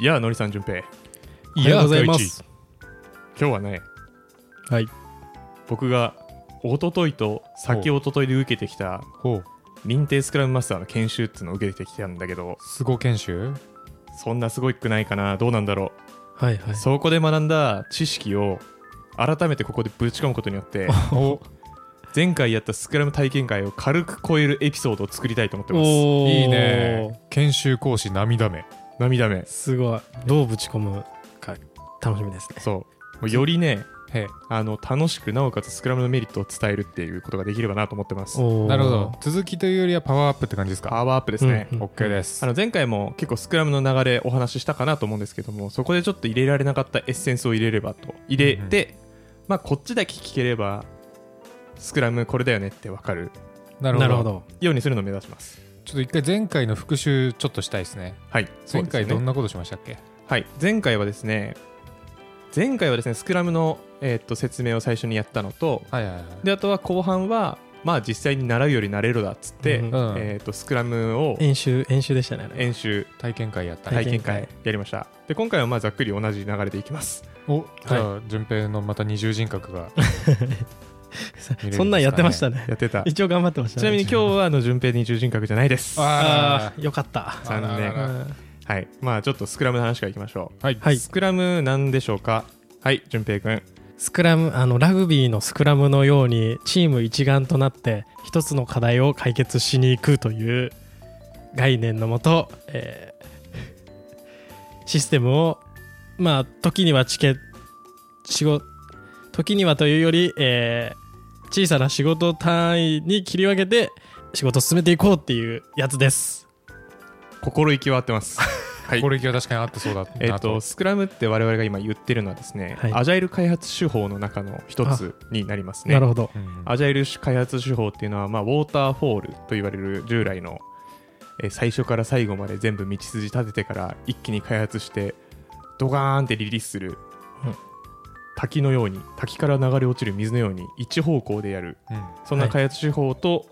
いやーのりさんじゅんぺい。おはようございます。今日はねはい。僕が一昨日と先一昨日で受けてきたほう。認定スクラムマスターの研修っていうのを受けてきたんだけどスゴ研修？そんなすごいくないかな。どうなんだろはいはい。うそこで学んだ知識を改めてここでぶち込むことによって お。前回やったスクラム体験会を軽く超えるエピソードを作りたいと思ってます。いいね。研修講師涙目涙目。すごい。どうぶち込むか楽しみですね。そう。もうよりねへあの楽しくなおかつスクラムのメリットを伝えるっていうことができればなと思ってます。なるほど。続きというよりはパワーアップって感じですか？パワーアップですね、うんうん。OK です。あの前回も結構スクラムの流れお話ししたかなと思うんですけどもそこでちょっと入れられなかったエッセンスを入れればと。入れて、まあこっちだけ聞ければスクラムこれだよねって分かる。なるほど。なるほど。ようにするのを目指しますちょっと一回前回の復習ちょっとしたいですね。はい前回どんななことしましたっけ？はい前回はですね前回はですねスクラムの、えーっと説明を最初にやったのとはいはいはい。であとは後半はまあ実際に習うより慣れろだっつって、うんうん。えーっとスクラムを演習、演習でしたね。演習体験会やった。ね体験会。やりました。で今回はまあざっくり同じ流れでいきます。おじゃあ順平のまた二重人格が そんなんやってましたね。やってた一応頑張ってましたね。ちなみに今日はあの順平二重人格じゃないです。あああ、よかった。残念はい。まあちょっとスクラムの話からいきましょはいはいう。スクラムなんでしょうか？はい、順平くん。スクラム、あの、ラグビーのスクラムのように、チーム一丸となって、一つの課題を解決しに行くという概念のもと、えーシステムを、まあ、時にはチケ仕事、時にはというより、えー小さな仕事単位に切り分けて、仕事を進めていこうっていうやつです。心意気は合ってます。はいこ。れは確かにあってそうだなえっと、スクラムって我々が今言ってるのはですね、はいアジャイル開発手法の中の一つになりますね。なるほど。うんアジャイル開発手法っていうのは、まあ、ウォーターフォールと言われる従来の、えー最初から最後まで全部道筋立ててから一気に開発してドガーンってリリースする、うん滝のように滝から流れ落ちる水のように一方向でやる。うん。そんな開発手法と、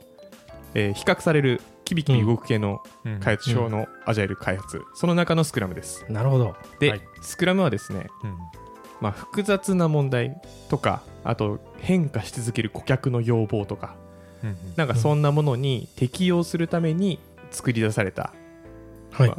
えー比較されるキビキビ動く系のうん。開発手法のアジャイル開発、その中のスクラムです。なるほど。で、はい。スクラムはですね、うん。まあ、複雑な問題とかあと変化し続ける顧客の要望とかうんなんかそんなものに適用するために作り出された、はい。まあ。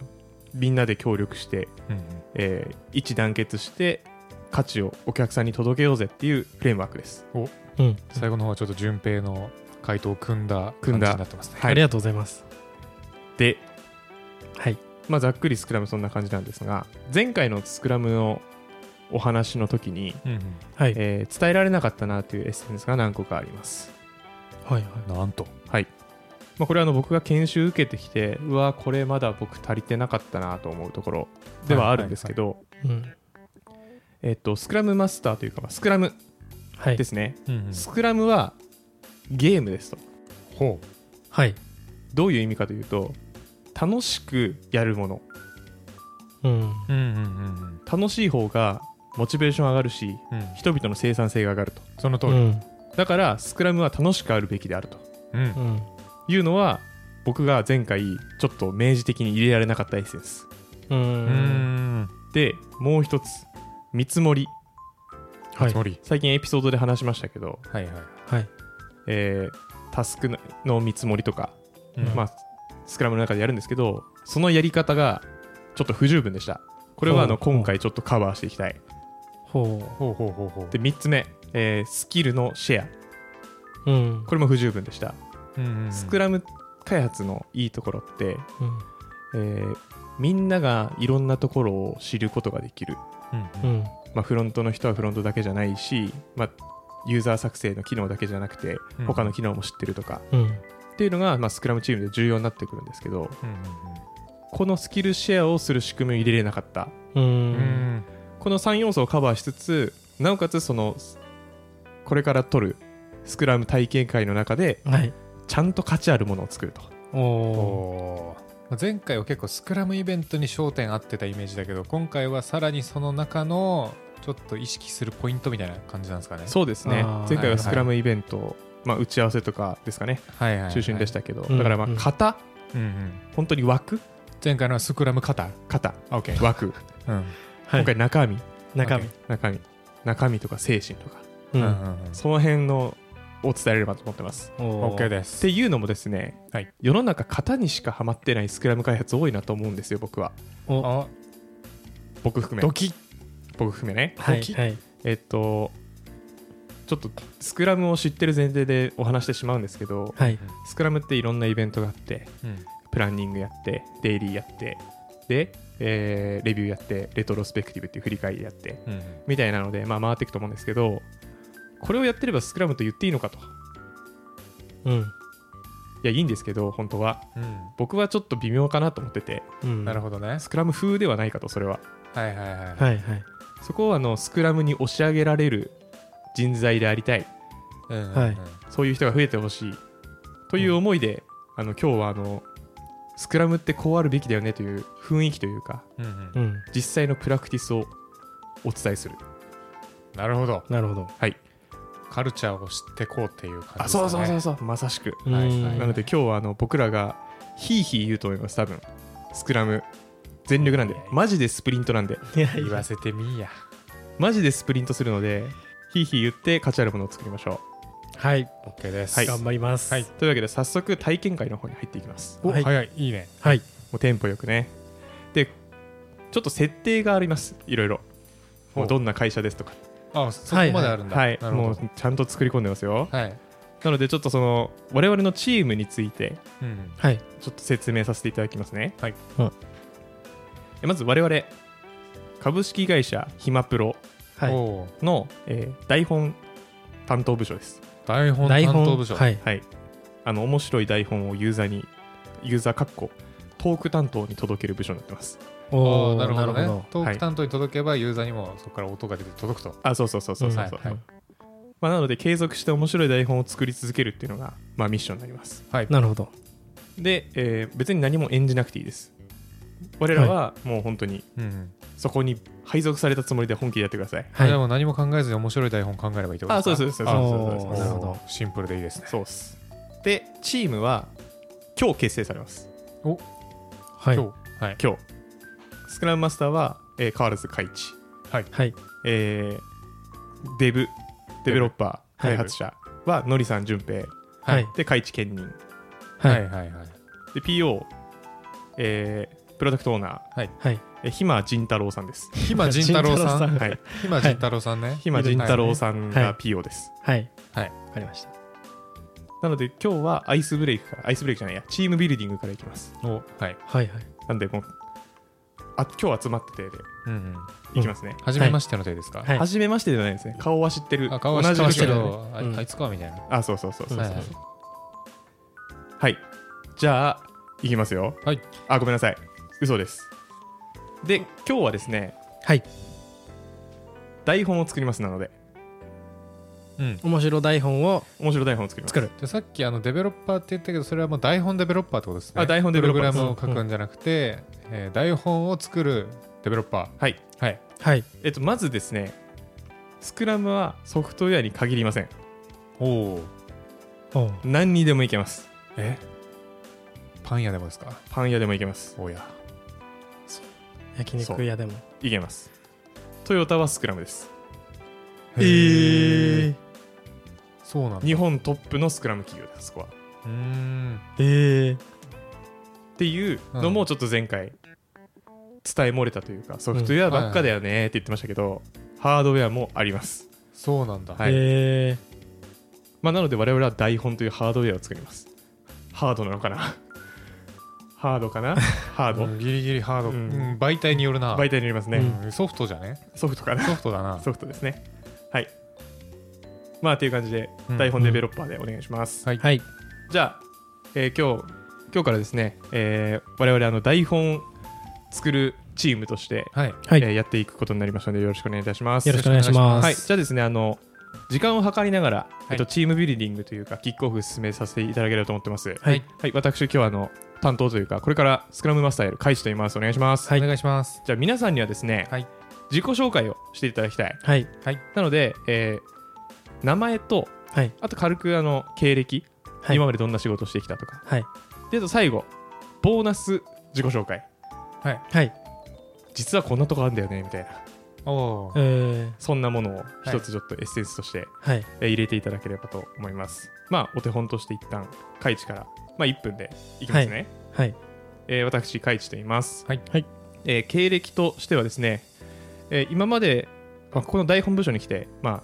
みんなで協力して、うんえー一致団結して価値をお客さんに届けようぜっていうフレームワークです。うん。最後の方はちょっと順平の回答を組んだ組んだ感じになってますねはいありがとうございます。で、はい。まあ、ざっくりスクラムそんな感じなんですが前回のスクラムのお話の時に、うんうんはい。えー伝えられなかったなというエッセンスが何個かあります。はいはい。なんとはいまあ、これはあの僕が研修受けてきてうわこれまだ僕足りてなかったなと思うところではあるんですけど、うん。えっと、スクラムマスターというか、まあスクラムはい。で。すね、うんうん。スクラムはゲームですと。ほはい。どういう意味かというと楽しくやるもの。うん。ううんうんうん。楽しい方がモチベーション上がるしうん。うん人々の生産性が上がると。その通り。うん。だからスクラムは楽しくあるべきであると。うん。うん。いうのは僕が前回ちょっと明示的に入れられなかったエッセンス。う。うんん。でもう一つ見積もり。はい。つ。もり。最近エピソードで話しましたけど、はいはい。はい。えータスクの見積もりとか、うん。まあ、スクラムの中でやるんですけどそのやり方がちょっと不十分でした。これはあの今回ちょっとカバーしていきたい。ほほうほうほうほう。で3つ目、えースキルのシェア。う。うん。これも不十分でした、うんうんうん。スクラム開発のいいところって、うん。えーみんながいろんなところを知ることができる、うんうんうん。まあ、フロントの人はフロントだけじゃないし、まあ、ユーザー作成の機能だけじゃなくてうん他の機能も知ってるとか、うん。っていうのが、まあ、スクラムチームで重要になってくるんですけどうんうんこのスキルシェアをする仕組みを入れれなかったう。うんんこの3要素をカバーしつつなおかつそのこれから取るスクラム体験会の中ではい。ちゃんと価値あるものを作るとおお。おー前回は結構スクラムイベントに焦点合ってたイメージだけど今回はさらにその中のちょっと意識するポイントみたいな感じなんですかね。そうですね。前回はスクラムイベント、まあ、打ち合わせとかですかね。はいはいはい中心でしたけど、うんだからまあうん型、うんうん。本当に枠？前回のはスクラム型。型。あ OK 枠。うん。はい今回中身。中身。中身。中身。とか精神とか。ううんんうんうん。その辺のを伝えれればと思ってます。お OK ーでっすていうのもですね、はい。世の中型にしかハマってないスクラム開発多いなと思うんですよ僕は。僕含め。ドキ。僕含めね。はいはい。えっとちょっとスクラムを知ってる前提でお話してしまうんですけどはい。スクラムっていろんなイベントがあってうん。プランニングやってデイリーやってで、えーレビューやってレトロスペクティブっていう振り返りやってうん。みたいなので、まあ、回っていくと思うんですけどこれをやってればスクラムと言っていいのかと。うん。いやいいんですけど本当は。うん。僕はちょっと微妙かなと思ってて。うん。なるほどね。スクラム風ではないかとそれは。はいはいはいはい。はいそこをあのスクラムに押し上げられる人材でありたい。うんうんうん。はい。そういう人が増えてほしい。という思いで、あの今日はあのスクラムってこうあるべきだよねという雰囲気というかうんうん。うん。実際のプラクティスをお伝えする。なるほど。なるほど。はいカルチャーを知ってこうっていう感じですかね。あそうそうそうそう。まさしく。うん。はいはいなので今日はあの僕らがヒーヒー言うと思います。多分スクラム全力なんでマジでスプリントなんで。言わせてみーや。マジでスプリントするのでヒーヒー言って価値あるものを作りましょはい OK です。はい。頑張ります。はい。うというわけで早速体験会の方に入っていきます。はい。お早いいいね。はい。もうテンポよくね。でちょっと設定があります。いろいろ。どんな会社ですとかあそこまであるんだ。はいなるほど。もうちゃんと作り込んでますよ。はい。なのでちょっとその我々のチームについてうんはい。ちょっと説明させていただきますね。はい。うん。えまず我々株式会社ひまプロの、えー台本担当部署です。台本台本。担当部署。はい。はい。あの面白い台本をユーザーにユーザーかっこトーク担当に届ける部署になってますおーあーなるほどね。トはいーク担当に届けばユーザーにもそこから音が出て届くと。あそうそうそうそうそうそう、はいはい。まあ、なので継続して面白い台本を作り続けるっていうのが、まあ、ミッションになります。はい。なるほど。で、えー別に何も演じなくていいです。我らはもう本当にそこに配属されたつもりで本気でやってください。はい。じゃあもう何も考えずに面白い台本考えればいいってことあですかそうですそうですあそうですそうですなるほどシンプルでいいですねそうっすでチームは今日結成されますはい今日はい今日スクラムマスターは、えー、カールズ海地、はい。えーデブデベロッパーはい開発者はのりさん淳平はい。で海地兼任。ははいいはいはい。で PO、えープロダクトオーナー。はい。えーひま仁太郎さんです。ひま仁太郎さん。はい。ひま仁太郎さんね。ひま仁太郎さんがはい。PO です、はい。はい。わかりました。なので今日はアイスブレイクからアイスブレイクじゃないや。チームビルディングからいきます。おはい。はいはい。なんでもうあ今日集まっててでうんうん。いきますね、初めましての手ですか？はい。初めましてではないですね。顔は知ってる。あ顔は知ってますけどあうん。あいつかみたいな。あそうそうそうそうそう。はいはい。はい。じゃあいきますよ。はい。あごめんなさい。嘘です。で今日はですねはい。台本を作りますなので。うん面白台本を面白い台本を作ります。作る。じゃあさっきあのデベロッパーって言ったけどそれはもう台本デベロッパーってことですね。あ台本デベロッパー。プログラムを書くんじゃなくて、えー台本を作るデベロッパはい。ーはい。はい。えっとまずですねスクラムはソフトウェアに限りません。おお何にでもいけます。え？パン屋でもですか？パン屋でもいけます。おや。焼肉屋でも。いけます。トヨタはスクラムです。えーそうなんだ。日本トップのスクラム企業ですそこは。うーん。えーっていうのもちょっと前回伝え漏れたというかソフトウェアばっかだよねって言ってましたけど、ハードウェアもあります、そうなんだ、はい。えまあ、なので我々は台本というハードウェアを作ります。ハードなのかな？ハードかな？ハード、うんギリギリハード、ううんん媒体によるな。媒体によりますね、うんソフトじゃね？ソフトかな？ソフトだな。ソフトですね。はいまあっていう感じでうん。台本デベロッパーでお願いします、はい。ーはい。じゃあ、えー今日今日からですね、えー我々あの台本作るチームとして、はい。はい。えーやっていくことになりましたのでよろしくお願いいたします。よろしくお願いします。はい、じゃあですねあの時間を計りながら、い。えっと、チームビルディングというかキックオフ進めさせていただければと思ってます。はい、はい。私今日はあの担当というかこれからスクラムマスターやる開始と言いますお願いします、はい。お願いします。じゃあ皆さんにはですね、はい。自己紹介をしていただきたい。はい。なので、えー名前とはい。あと軽くあの経歴、はい。今までどんな仕事をしてきたとか。はい。であと最後ボーナス自己紹介。はい。実はこんなとこあるんだよねみたいな。おー。えー。そんなものを一つちょっとエッセンスとしてはい。えー入れていただければと思います。まあお手本として一旦カイチから、まあ、1分でいきますね、はい。えー私カイチと言います、はい。はい。えー経歴としてはですね、えー今まで、まあ、ここの台本部署に来て、まあ、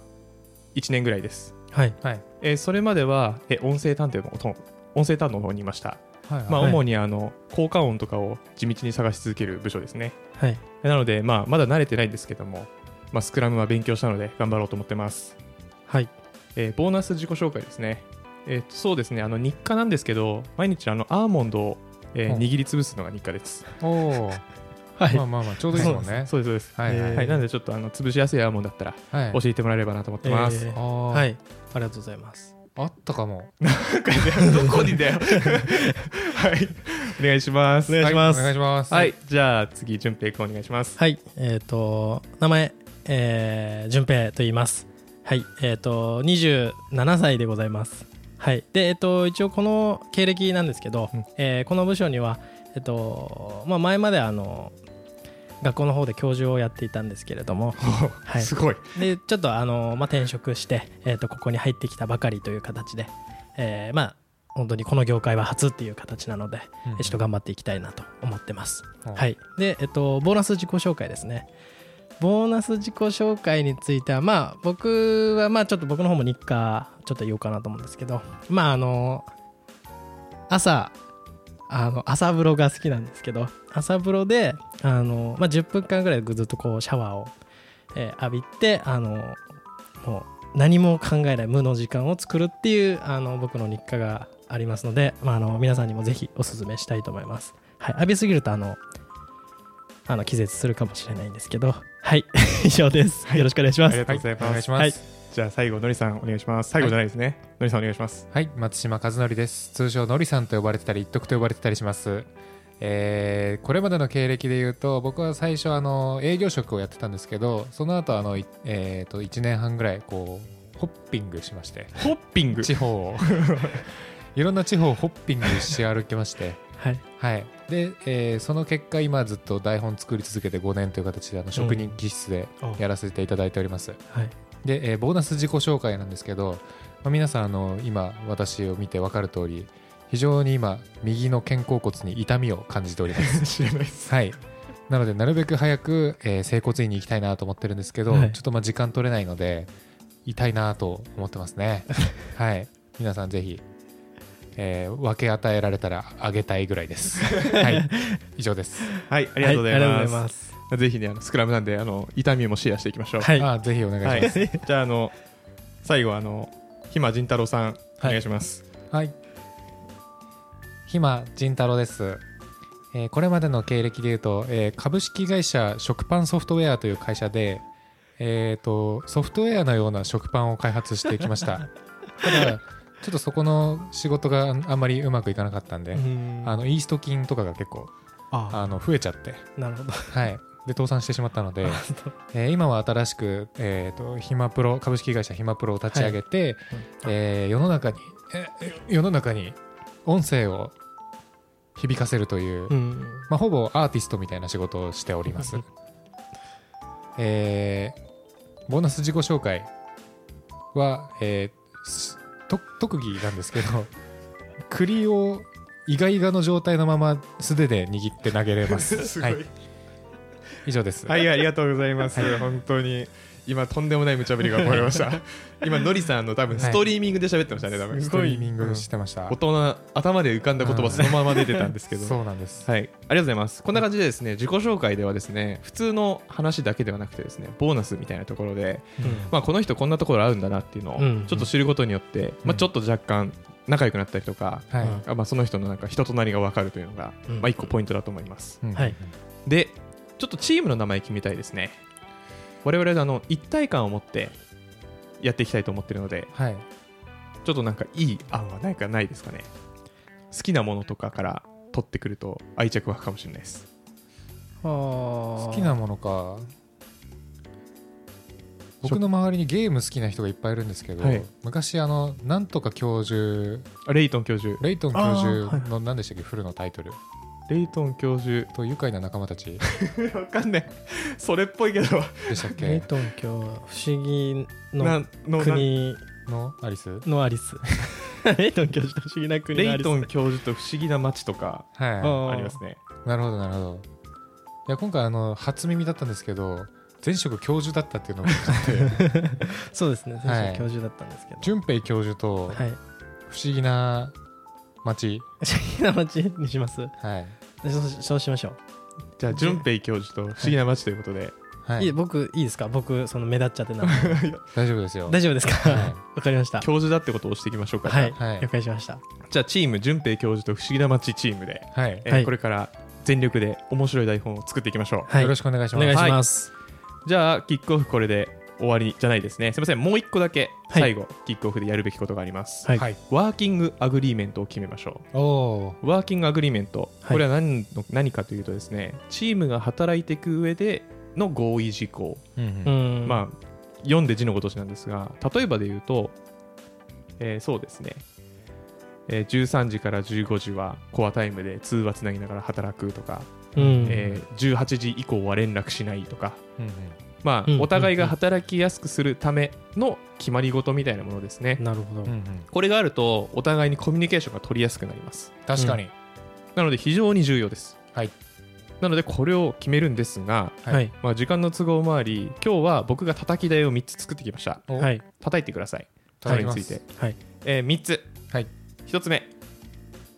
1年ぐらいです、はい。はい。えーそれまでは、えー音声探偵の音音声担当の方にいました、はいまあ、はい主にあの効果音とかを地道に探し続ける部署ですね。はい。なので、まあ、まだ慣れてないんですけども、まあ、スクラムは勉強したので頑張ろうと思ってます。はい。えーボーナス自己紹介ですね。えーとそうですね、あの日課なんですけど、毎日あのアーモンドを、えーうん握りつぶすのが日課です。おお はい。まあまあまあちょうどいいですもんね。そうです、そうです。はいはい。なのでちょっとあの潰しやすいアーモンドだったらはい。教えてもらえればなと思ってます。はい。ありがとうございます。あったかも。なんかねどこにだよ。はい、お願いします。お願いします。はお願いします。はい、じゃあ次、淳平君お願いします。はい。えっ、と名前えー、順平と言います。はい。えっ、と27歳でございます。はい。でえっ、と一応この経歴なんですけど、うん。えーこの部署にはえっ、とまあ前まであの学校の方で教授をやっていたんですけれども はいすごい。でちょっとあの、まあ、転職して、えー、とここに入ってきたばかりという形で、えーまあ本当にこの業界は初っていう形なので、うんえーちょっと頑張っていきたいなと思ってます。うんはい、で、えっと、ボーナス自己紹介ですね。ボーナス自己紹介については、まあ、僕は、まあ、ちょっと僕の方も日課、ちょっと言おうかなと思うんですけど、まあ、あの、朝、あの朝風呂が好きなんですけど朝風呂であの、まあ、10分間ぐらいずっとこうシャワーを、えー浴びてあのもう何も考えない無の時間を作るっていうあの僕の日課がありますので、まあ、あの皆さんにもぜひおすすめしたいと思います、はい、浴びすぎるとあのあの気絶するかもしれないんですけどはい 以上です、よろしくお願いします。ありがとうございます、はいじゃあ最後、のりさんお願いします。最後じゃないですね。のりさんお願いします。はい、松島和則です。通称のりさんと呼ばれてたり、一徳と呼ばれてたりします。えーこれまでの経歴で言うと、僕は最初あの営業職をやってたんですけど、その後あのいえーと1年半ぐらいこうホッピングしまして、ホッピング？地方を いろんな地方をホッピングし歩きまして、はいはい。で、えーその結果今ずっと台本作り続けて5年という形であの職人気質でやらせていただいております。はいで、えーボーナス自己紹介なんですけど、まあ、皆さんあの今私を見て分かる通り非常に今右の肩甲骨に痛みを感じております。知らないです。はい。なのでなるべく早く、えー整骨院に行きたいなと思ってるんですけど、はい。ちょっとまあ時間取れないので痛いなと思ってますね。はい。皆さんぜひ、えー分け与えられたらあげたいぐらいです はい以上ですはい、ありがとうございはありがとうごま。ざいますすぜひね、あのスクラムなんで、あの痛みもシェアしていきましょう。はいあーぜひお願いします、はい、じゃああの最後あのひま仁太郎さんお願いします、はい。ひま仁太郎です。えーこれまでの経歴でいうと、えー株式会社食パンソフトウェアという会社で、えー、とソフトウェアのような食パンを開発してきました。ただ、ちょっとそこの仕事があんまりうまくいかなかったんで、うん。あのイースト菌とかが結構ああ。の増えちゃって、なるほど。はい、で倒産してしまったので、えー今は新しく、えー、とヒマプロ株式会社ヒマプロを立ち上げて、えー世の中に、えー世の中に音声を響かせるという、うん。まあ、ほぼアーティストみたいな仕事をしております。えーボーナス自己紹介は、えーすと特技なんですけど 栗をイガイガの状態のまま素手で握って投げれます。すごい。はい、以上です。はい、ありがとうございます、本当に今とんでもない無茶ぶりが起こりました 今のりさんの多分ストリーミングで喋ってましたね多分ストリーミングしてました。大人頭で浮かんだ言葉そのまま出てたんですけど、そうなんです。はい、ありがとうございます。こんな感じでですね、自己紹介ではですね、普通の話だけではなくてですね、ボーナスみたいなところで、まあ、この人こんなところあるんだなっていうのをうんちょっと知ることによって、まあ、ちょっと若干仲良くなったりとか、はい。あまあ、その人のなんか人となりが分かるというのが、うんまあ、一個ポイントだと思います。うんはいで、ちょっとチームの名前決めたいですね。我々あの一体感を持ってやっていきたいと思ってるので、はい。ちょっとなんかいい案はないかないですかね。好きなものとかから取ってくると愛着湧くかもしれないです。好好きなものか僕の周りにゲーム好きな人がいっぱいいるんですけど、はい昔あのなんとか教授あレイトン教授。レイトン教授の何でしたっけ？フルのタイトルレイトン教授と愉快な仲間たち。わかんない。それっぽいけど。でしたっレイけトン教不思議のなのな国のアリス？のアリス。レイトン教授と不思議な国のアリス。レイトン教授と不思議な街とかはあありますね。いなるほどなるほど。いや今回あの初耳だったんですけど前職教授だったっていうのが そうですね。先はい。生教授だったんですけど。淳平教授とはい。不思議な町不思議な街にします？はいそうそうしましょじゃあ淳平教授と不思議な街ということで、う、、はい。いい僕いいですか？僕その目立っちゃってな。大丈夫ですよ。大丈夫ですか？わ、はい。かりました。教授だってことを押していきましょうか。はい、はい。了解しました。じゃあチーム淳平教授と不思議な街チームで、はい。えーはい。これから全力で面白い台本を作っていきましょう。はい。よろしくお願いします。お願いします、じゃあキックオフこれで終わりじゃないですね。すいません。もう一個だけはい。最後、キックオフでやるべきことがあります、はい。はい。 working agreement を決めましょおおう working agreement。はい。これは何の、何かというとですねチームが働いていく上での合意事項、ーうんううん。んまあ読んで字のごとしなんですが例えばで言うと、えーそうですね、えー13時から15時はコアタイムで通話つなぎながら働くとか、うん。えー18時以降は連絡しないとか。うんうんまあ、うんお互いが働きやすくするための決まり事みたいなものですね。なるほど、うんうんこれがあると、お互いにコミュニケーションが取りやすくなります。確かになので、非常に重要です。はいなので、これを決めるんですが、はいはいまあ、時間の都合もあり、今日は僕が叩き台を3つ作ってきました。おはい叩いてください。それについて。はいえー3つ。はい1つ目、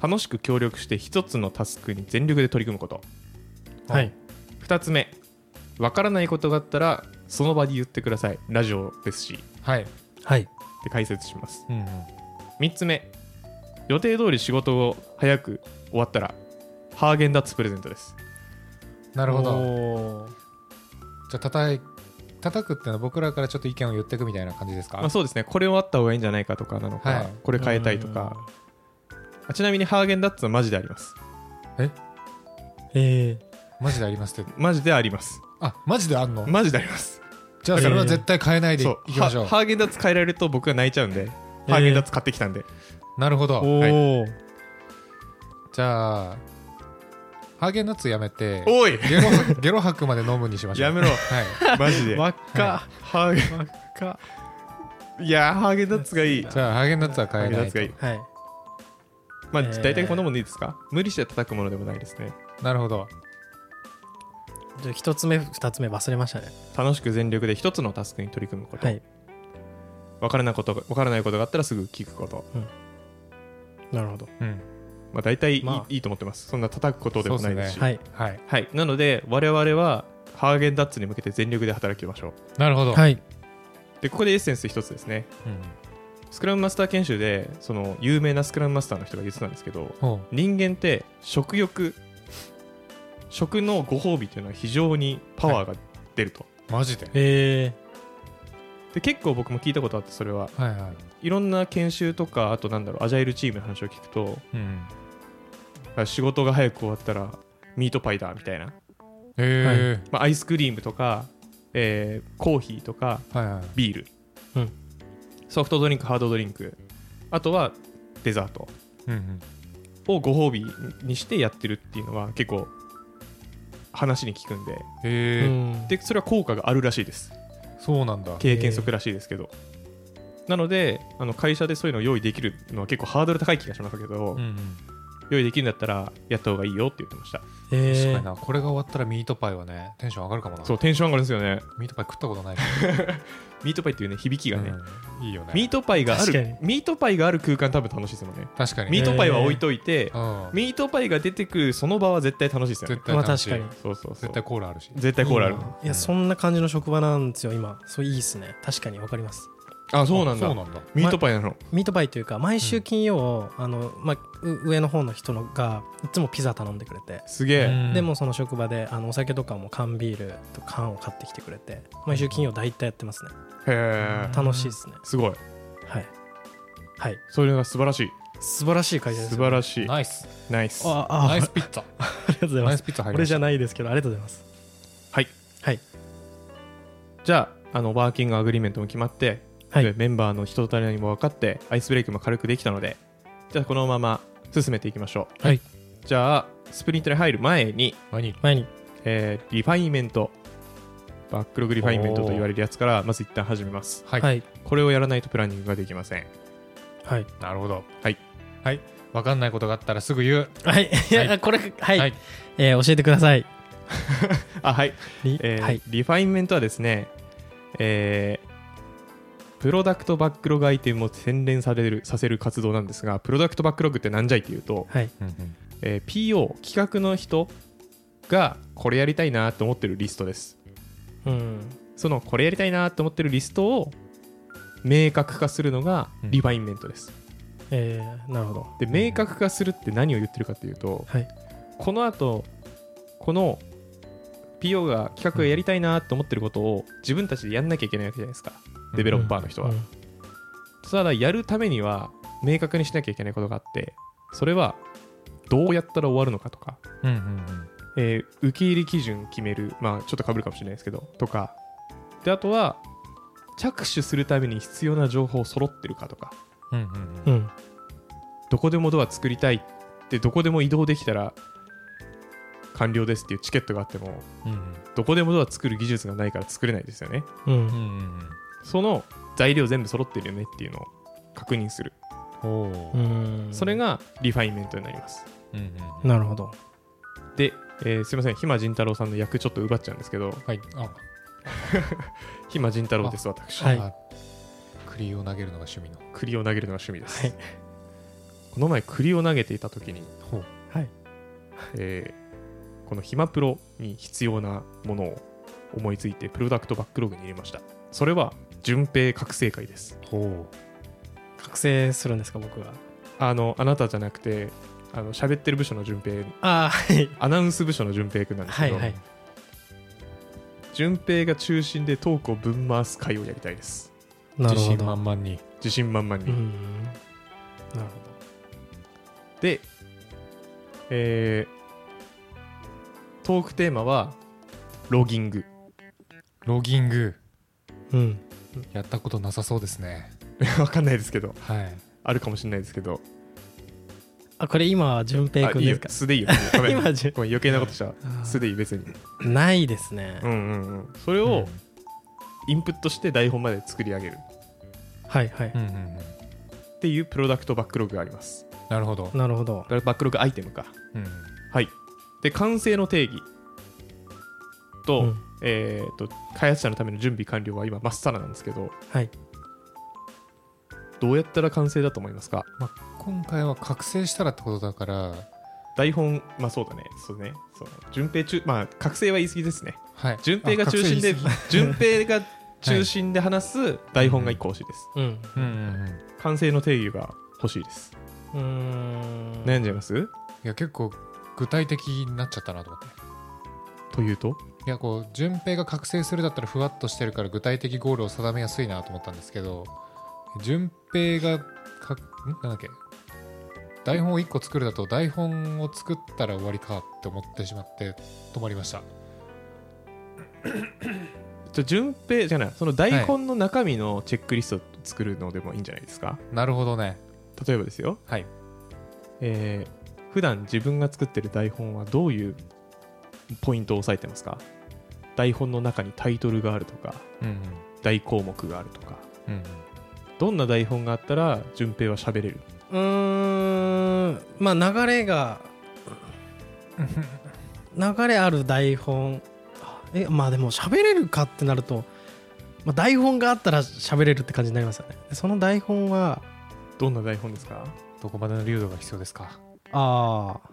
楽しく協力して1つのタスクに全力で取り組むこと。はい2つ目、わからないことがあったら、その場で言ってください。ラジオですし。はい。はい。って解説します。うんうん。3つ目。予定通り仕事を早く終わったらハーゲンダッツプレゼントです。なるほど。じゃあ叩い叩くっていうのは僕らからちょっと意見を言っていくみたいな感じですか？まあ、そうですね。これをあった方がいいんじゃないかとかなのか、はい。これ変えたいとか。あちなみにハーゲンダッツはマジであります。え？えマジでありますって。マジでありますあマジであんの？マジであります。じゃあそれは絶対変えないでいそう。きましょう。ハハーゲンダッツ変えられると僕が泣いちゃうんで、ハーゲンダッツ買ってきたんで。なるほど。おお、じゃあハーゲンダッツやめておい。ゲロ ゲロ吐くまで飲むにしましょう。やめろ。はい。マジで。輪っか。ハーゲ輪っか。ンいやーハーゲンダッツがいい。じゃあハーゲンダッツはハー変えないと。ゲンダッツがいい。はい。まあ、えー。大体こんなもんでいいですか？無理して叩くものでもないですね。なるほど一つ目二つ目忘れましたね。楽しく全力で一つのタスクに取り組むこと、はい。分からないことが分からないことがあったらすぐ聞くこと、なるほど。うん。まあ、大体いい,、まあ。いいと思ってます。そんな叩くことでもないですし。はい。はい。はい、なので我々はハーゲンダッツに向けて全力で働きましょう。なるほど。はい。でここでエッセンス一つですね。うん。スクラムマスター研修でその有名なスクラムマスターの人が言ってたんですけどほ人間って食欲食のご褒美というのは非常にパワーが出ると、うマジでえで結構僕も聞いたことあってそれは。はいはい。いろんな研修とかあとなんだろうアジャイルチームの話を聞くとうんあ仕事が早く終わったらミートパイだみたいな、へえまあ、アイスクリームとか、えーコーヒーとかはいはい。ビール、うん。ソフトドリンクハードドリンク。あとはデザート。うんうん。をご褒美にしてやってるっていうのは結構話に聞くんで。へでそれは効果があるらしいです。そうなんだ。経験則らしいですけど、なのであの会社でそういうのを用意できるのは結構ハードル高い気がしますけど、うんうん。用意できるんだったらやった方がいいよって言ってました。え確かにーな。これが終わったらミートパイはねテンション上がるかもな。そうテンション上がるんですよね。ミートパイ食ったことない ミートパイっていうね響きがね、うん。いいよね。ミートパイがあるミートパイがある空間多分楽しいですもんね。確かに。ミートパイは置いといて、うん。ミートパイが出てくるその場は絶対楽しいですよね。絶対楽しい。まあ確かそうそうそう。絶対コーラあるし。絶対コーラある。いやそんな感じの職場なんですよ今。そういいっすね。確かにわかりますあそうなんだ。そうなんだ。ミートパイなの、ミートパイというか毎週金曜、あのまあ、う上の方の人のがいつもピザ頼んでくれて、すげえ、うん。でもその職場であのお酒とかも缶ビールと缶を買ってきてくれて。毎週金曜大体やってますね。へえ。楽しいですね。すごい。はい。はい。そういうのが素晴らしい。素晴らしい会社です素晴らしい。ナイス。ナイス。あああナイスピッツァ。ありがとうございナイますスピッツァ入りました。俺じゃないですけどありがとうございます。はい。はい。じゃああのワーキングアグリーメントも決まって、はい。でメンバーの人となりも分かってアイスブレイクも軽くできたのでじゃあこのまま進めていきましょう。はい。じゃあスプリントに入る前に、前に。前に。えー refinement。backlog refinement と言われるやつからまず一旦始めます。はい、はい。これをやらないとプランニングができません。はい。なるほど。はい。はい。分かんないことがあったらすぐ言う。はい、はい。これはい、はい。えー教えてください。あはい、リえーはい。 refinement はですねえー product backlog item を洗練されるさせる活動なんですが product backlog ってなんじゃいっていうと、はい。うんうんえー PO 企画の人がこれやりたいなと思ってるリストです。うん。そのこれやりたいなと思ってるリストを明確化するのがうん。 refinement です、えー、なるほど。で明確化するって何を言ってるかっていうと、はい。この後この PO が企画がやりたいなと思ってることを自分たちでやんなきゃいけないわけじゃないですかデベロッパーの人は、うんただやるためには明確にしなきゃいけないことがあってそれはどうやったら終わるのかとか、うんうんえー受け入れ基準決める。まあちょっとかぶるかもしれないですけど。とか。であとは着手するために必要な情報揃ってるかとか。うんうんうん。ううん。んどこでもドア作りたいってどこでも移動できたら完了ですっていうチケットがあってもうんどこでもドア作る技術がないから作れないですよね。うんうんうんその材料全部揃ってるよねっていうのを確認する。それがリファインメントになります。うんうんなるほど。で、えーすいません。暇仁太郎さんの役ちょっと奪っちゃうんですけど。はい。あ。暇仁太郎です私。はい。あ栗を投げるのが趣味の栗を投げるのが趣味です、はい。この前栗を投げていた時に、ほう。はい。えーこの暇プロに必要なものを思いついてプロダクトバックログに入れました。それは順平覚醒会です。ほ覚醒するんですか僕があのあなたじゃなくてあの喋ってる部署の順平。ああはい。アナウンス部署の順平くんなんですけど、はいはい。順平が中心でトークをぶん回す会をやりたいです。う自信なるほど。満々に。自信満々に、うんなるで、えートークテーマはロギング。ロギング。ほどうんやったことなさそうですね。わかんないですけど。はい。あるかもしれないですけど。あこれ今は順平あいいよ。君ですか素でいいよ。ごめん。ごめん。今じゅ余計なことした。素でいい別に。ないですね、うんうんうん。それをインプットして台本まで作り上げる。はいはい、うんうんうん。っていうプロダクトバックログがあります。なるほど。なるほど。バックログアイテムか。うん。はい。で完成の定義と,、うんえー、と開発者のための準備完了は今まっさらなんですけどはい。どうやったら完成だと思いますか？まあ今回は覚醒したらってことだから。台本まあそうだね。そうね。そう。順平中まあ覚醒は言い過ぎですね。はい。順平が中心で順平が中心で話す 台本が1個欲しいです、うん。うんうんうん。完成の定義が欲しいです。うーん。悩んじゃいます？いや結構具体的になっちゃったなと思って。というと？いやこう順平が覚醒するだったらふわっとしてるから具体的ゴールを定めやすいなと思ったんですけど順平がかん？なんだっけ？台本を1個作るだと台本を作ったら終わりかって思ってしまって止まりました。じゃあ順平じゃないその台本の中身のチェックリストを作るのでもいいんじゃないですか、なるほどね。例えばですよ。はい。えー普段自分が作ってる台本はどういうポイントを押さえてますか？台本の中にタイトルがあるとかうん大項目があるとか。うんうん。どんな台本があったら順平は喋れる？うーん。まあ流れが 流れある台本。えまあでも喋れるかってなると、まあ、台本があったら喋れるって感じになりますよね。でその台本はどんな台本ですか？どこまでの流度が必要ですか？ああ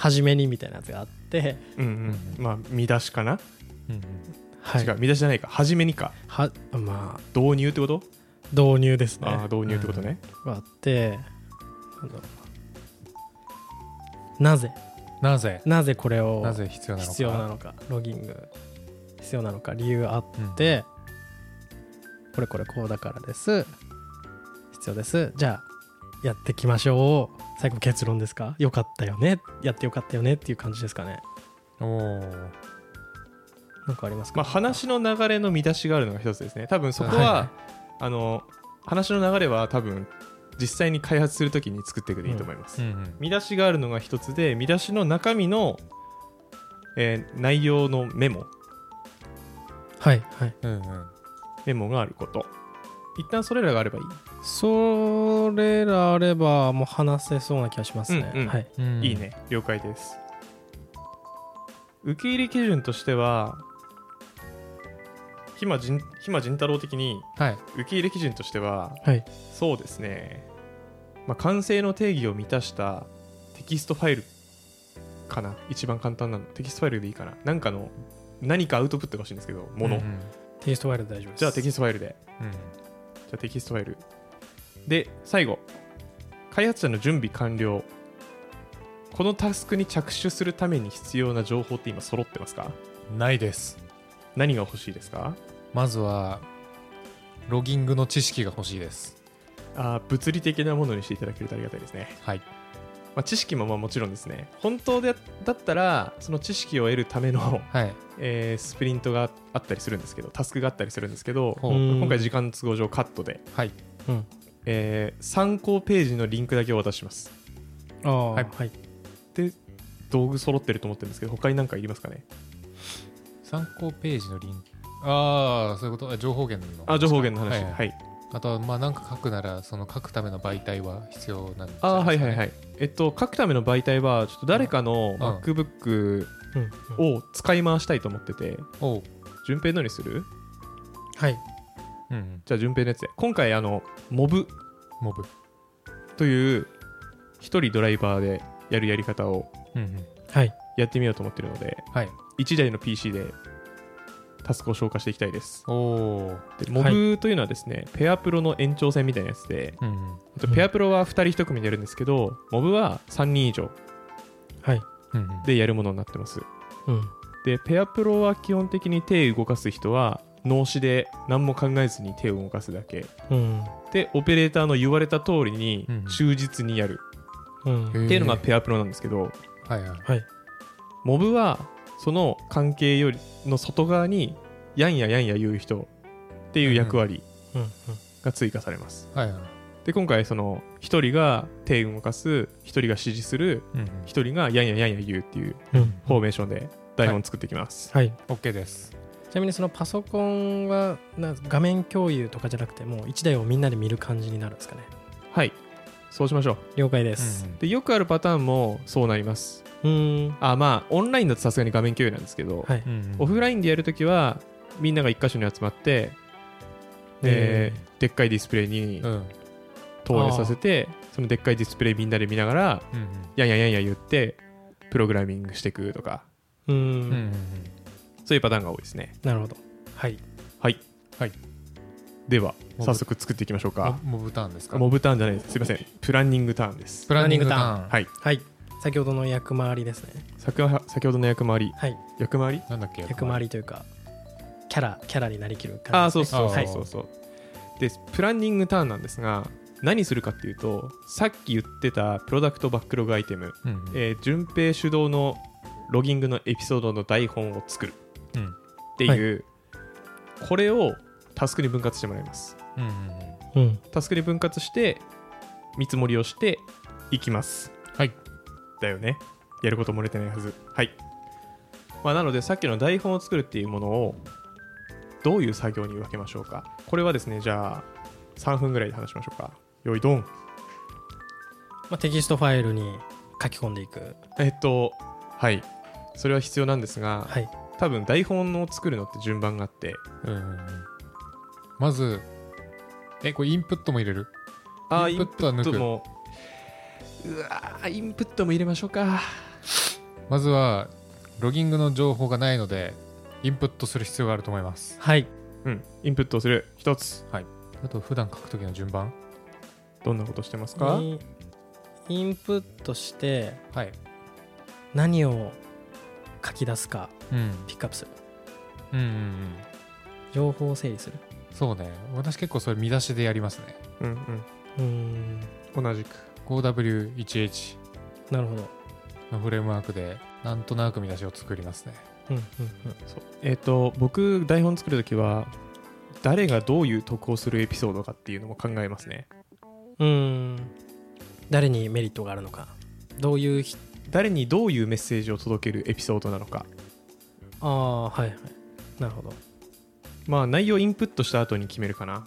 初めにみたいなやつがあってうんうん。まあ見出しかな、うんうん。はい。違う見出しじゃないか。初めにか。はまあ。導入ってこと、導入ですね。ああ導入ってことね、があってなんだろうななぜ？なぜ？なぜこれをなぜ必要なのか？必要なのか？ロギング。必要なのか？理由あっうん。て、これこれこうだからです。必要です。じゃあやっていきましょう。最後結論ですか？よかったよね。やってよかったよねっていう感じですかね。おおなんかありますか、まあ、話の流れの見出しがあるのが一つですね。多分そこは、はあの話の流れは多分実際に開発するときに作っていくでいいと思います、うんうん。見出しがあるのが一つで見出しの中身の、えー内容のメモ。はいはい。うんうん。メモがあること。一旦それらがあればいい、それらあればもう話せそうな気がしますね、うんうん。はい。うん。いいね。了解です。受け入れ基準としてはひまじんひま仁太郎的にはい。受け入れ基準としてははい。そうですね、まあ、完成の定義を満たしたテキストファイルかな。一番簡単なの。テキストファイルでいいかな。なんかの何かアウトプットが欲しいんですけどもの、うんうん。テキストファイルで大丈夫です。じゃあテキストファイルで。うん。じゃあテキストファイルで最後開発者の準備完了。このタスクに着手するために必要な情報って今揃ってますか？ないです。何が欲しいですか？まずはロギングの知識が欲しいです。あー物理的なものにしていただけるとありがたいですね、はい。まあ、知識もまあもちろんですね。本当でだったらその知識を得るための、はい。えースプリントがあったりするんですけどタスクがあったりするんですけど今回時間都合上カットで、はい。うんえー参考ページのリンクだけお渡しします。ああ。はい。はい。で道具揃ってると思ってるんですけど他に何かいりますかね？参考ページのリンク。ああそういうこと？あ情報源の。あ情報源の話。ははい。い、あとはまあなんか書くならその書くための媒体は必要なんですかね？はいいはいはい。えっと書くための媒体はちょっと誰かのん。MacBook を使い回したいと思ってて。おう。順平のにする？はいじゃあ順平のやつで。今回あのモブ。モブ。という一人ドライバーでやるやり方をやってみようと思ってるのではい。1台の PC でタスクを消化していきたいです。モブというのはですね、ペアプロの延長線みたいなやつでうんペアプロは2人1組でやるんですけどモブは3人以上でやるものになってます。うんでペアプロは基本的に手を動かす人は脳死で何も考えずに手を動かすだけ。うん。でオペレーターの言われた通りにうん。忠実にやる。うん。っていうのがペアプロなんですけど。はいはい。はい。モブはその関係よりの外側にやんややんや言う人っていう役割うん。が追加されます。はいはい。で今回その1人が手を動かす1人が指示するうんうん。1人がやんややんや言うっていうフォーメーションで台本作っていきます、はい。OK ですちなみにそのパソコンはな画面共有とかじゃなくてもう1台をみんなで見る感じになるんですかね。はい。そうしましょう。了解です。でよくあるパターンもそうなります。うん。あまあオンラインだとさすがに画面共有なんですけど、はい。うんうん。オフラインでやるときはみんなが一箇所に集まって、ええー。でっかいディスプレイにうん。投影させてそのでっかいディスプレイみんなで見ながらうんやんややんや言ってプログラミングしていくとか。うん。うんうんうんそういうパターンが多いですね。なるほど。はい。はい。はい。では早速作っていきましょうか。モモブターンですか？モブターンじゃないです。すいません。プランニングターンです。プランニングタプーン。はい。はい。先ほどの役回りですね。先ほ先ほどの役回り。はい。役回り？なんだっけ役回り。というかキャラキャラになりきる感じああそうそうそう。そうそうでプランニングターンなんですが何するかっていうとさっき言ってたプロダクトバックログアイテム、うんうん。えー順平主導のロギングのエピソードの台本を作る。うんっていう、これをタスクに分割してもらいます。うんうんうん。タスクに分割して見積もりをしていきます。はい。だよね。やること漏れてないはず。はい、まあ、なのでさっきの台本を作るっていうものをどういう作業に分けましょうか。これはですねじゃあ3分ぐらいで話しましょうか。よいどん。まあ、テキストファイルに書き込んでいく。えっとはい。それは必要なんですが、はい多分台本を作るのって順番があって。うんまずえこれインプットも入れる？あーインプットは抜く。も。うわーインプットも入れましょうか。まずはロギングの情報がないのでインプットする必要があると思います。はい。うんインプットをする。一つ。あと普段書く時の順番。どんなことしてますか、インインプットしてはい。何を書き出すか。うんピックアップする。うんうんうん。情報を整理する。そうね。私結構それ見出しでやりますね。うんうーん。うん。同じく。5W1H なるほど。のフレームワークでなんとなく見出しを作りますね。うんうんそう。えっ、と僕台本作るときは誰がどういう得をするエピソードかっていうのも考えますね。うん。誰にメリットがあるのか。どういうひ誰にどういうメッセージを届けるエピソードなのかああはい。はいなるほど。まあ内容インプットした後に決めるかな。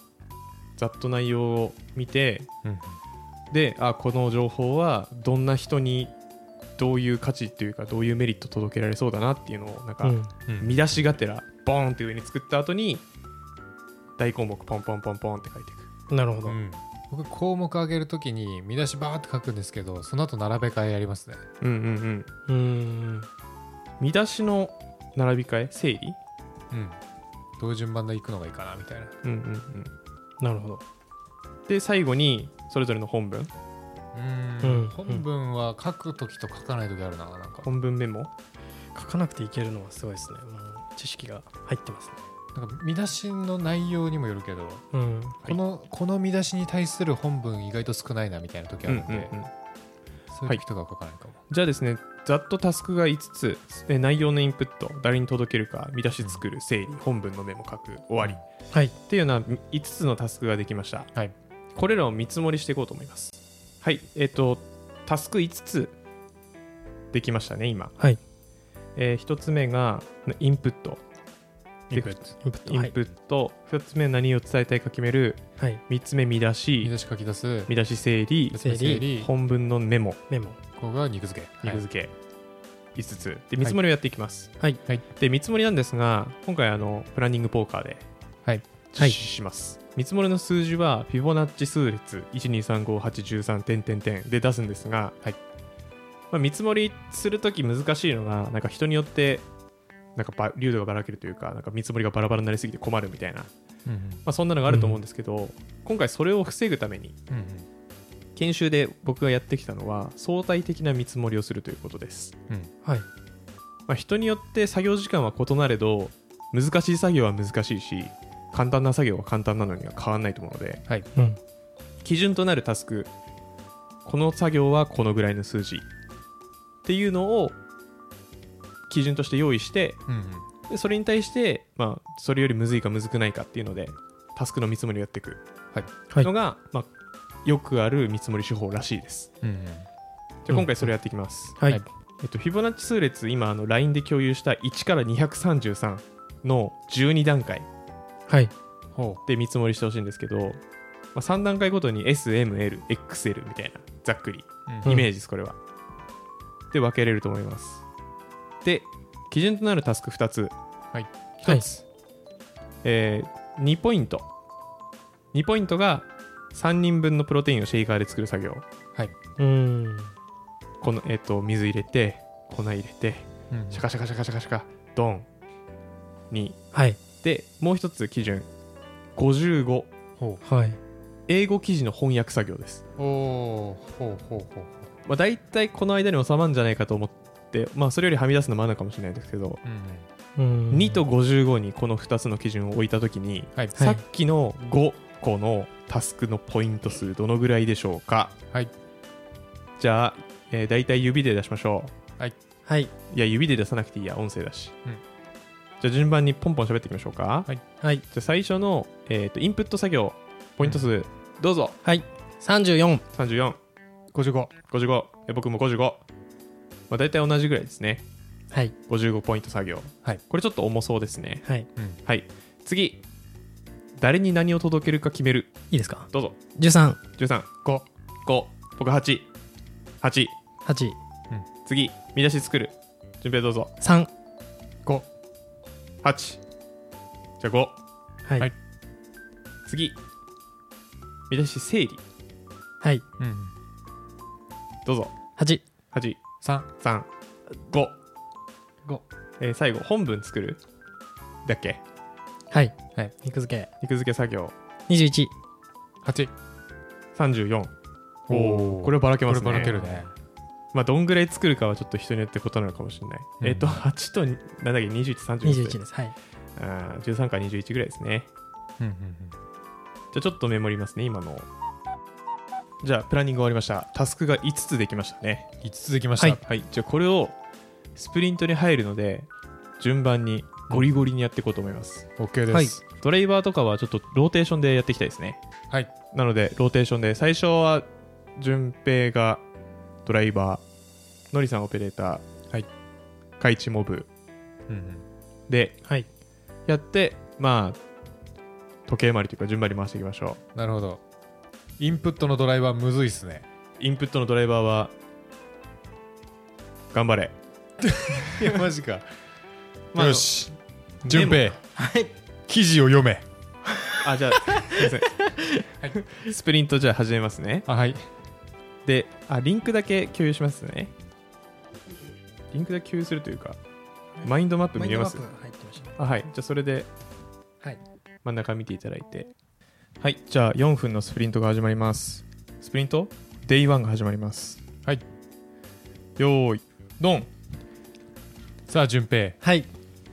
ざっと内容を見てうん。であこの情報はどんな人にどういう価値っていうかどういうメリット届けられそうだなっていうのをなんか見出しがてらボーンって上に作った後に大項目ポンポンポンポンって書いていく。なるほど、うん。僕項目上げるときに見出しバーって書くんですけどその後並べ替えやりますね。うんうんうん。うん。見出しの並び替え？整理？うん。どういう順番でいくのがいいかなみたいな。うんうんうん。なるほど。で最後にそれぞれの本文？うん。うん本文は書くときと書かないときあるななんか。本文メモ？書かなくていけるのはすごいですね。もう知識が入ってますね。なんか見出しの内容にもよるけどうん。このこの見出しに対する本文意外と少ないなみたいな時あるんで、うんうんうん。そういう時とかは書かないかも、じゃあですねざっとタスクが5つえ内容のインプット誰に届けるか見出し作る整理本文のメモ書く終わり、はい。っていうような5つのタスクができました、はい。これらを見積もりしていこうと思います。はい。えっ、とタスク5つできましたね今、はい。え1つ目がインプット。インプット。インプット。はいインプット、2つ目何を伝えたいか決める。はい。3つ目見出見し出し書き出す。見出し整理。整理整理。本文のメモ。メモが肉付け。肉付け、5つ。で見積もりをやっていきます、はい。はい。で見積もりなんですが今回あのプランニングポーカーではい。実施します、見積もりの数字はフィボナッチ数列1235813点点点で出すんですが、はい。まあ、見積もりするとき難しいのがなんか人によってなんかば流度がばらけるというかなんか見積もりがバラバラになりすぎて困るみたいな、まうんうん。あ、そんなのがあると思うんですけど、今回それを防ぐためにうんうん研修で僕がやってきたのは相対的な見積もりをするということです。はい。まあ、人によって作業時間は異なれど難しい作業は難しいし簡単な作業は簡単なのには変わらないと思うのでうん。基準となるタスクこの作業はこのぐらいの数字っていうのを基準として用意してうんうん。でそれに対して、まあ、それよりむずいかむずくないかっていうのでタスクの見積もりをやっていくはい。のが、まあ、よくある見積もり手法らしいです。うんうん。じゃあ今回それやっていきます、はいはい。えっと、フィボナッチ数列今あの LINE で共有した1から233の12段階はい。ほで見積もりしてほしいんですけど、まあ、3段階ごとに SMLXL みたいなざっくり。う、イメージですこれは、で分けれると思います。で基準となるタスク2つ。はい。1つ、えー2ポイント。2ポイントが3人分のプロテインをシェイカーで作る作業。うん。この、えっと水入れて粉入れてうん。シャカシャカシャカシャカシャカドン。に。はい。でもう一つ基準。55ほはい。英語記事の翻訳作業です、うおー。ほうほうほう。ほまあ、大体この間に収まるんじゃないかと思ってまあそれよりはみ出すのもあるのかもしれないですけど、ううん。うん。2と55にこの2つの基準を置いた時に、はい。さっきの5個のタスクのポイント数どのぐらいでしょうか？はい。じゃあ、えー、大体指で出しましょはい。うい。や指で出さなくていいや音声だし、うん。じゃあ順番にポンポン喋っていきましょうか、はい。はい。じゃあ最初の、えー、とインプット作業ポイント数、どうぞ。はい。34 3455 55え僕も55、まあ、大体同じぐらいですね。はい。55ポイント作業。はい。これちょっと重そうですね。はい。うん。はい。次誰に何を届けるか決める。いいですか？どうぞ。13 135 5僕88 8 8次見出し作る。順平どうぞ。3 5 8じゃあ5はい。はい。次。見出し整理。はい。うんどうぞ。8 8 3 3 5 5えー最後本文作る？だっけ？はい。はい。肉付け。肉付け作業。21 8 34おおこればらけこれますね。ばらけるね。まあどんぐらい作るかはちょっと人によって異なるかもしれない、うん。えっ、と8となんだっけ？2131 21です。はい。あー13から21ぐらいですね。うんうんじゃあちょっとメモりますね今の。じゃあプランニング終わりました。タスクが5つできましたね。5つできました。はいはい。じゃあこれをスプリントに入るので順番にゴリゴリにやっていこうと思います、OK です。はい。ドライバーとかはちょっとローテーションでやっていきたいですね。はい。なのでローテーションで最初は順平がドライバーのりさんオペレーターはい。カイチモブうんうん。ではい。やってまあ時計回りというか順番に回していきましょなるほど。インプットのドライバーむずいっすね。うインプットのドライバーは頑張れ。いやマジか。まあよし順平。はい。記事を読め。あじゃあすいません、スプリントじゃあ始めますね。あはい。であリンクだけ共有しますね。リンクだけ共有するというかマインドマップ見れます？マインドマップ入ってましたね。あはい。じゃあそれではい。真ん中見ていただいて。はい。じゃあ4分のスプリントが始まります。スプリント？Day1 が始まります。はい。よーい。ドン。さあ順平。はい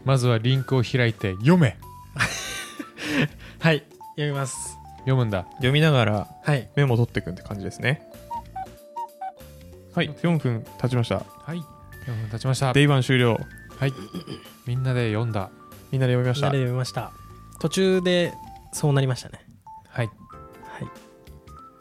まずはリンクを開いて読め。はい読みます。読むんだ。読みながらはい。メモ取っていくって感じですね。はい。4分経ちました。はい。4分経ちました。Day1 終了。はい。みんなで読んだ。みんなで読みました。みんなで読みました。途中でそうなりましたね。はい。はい。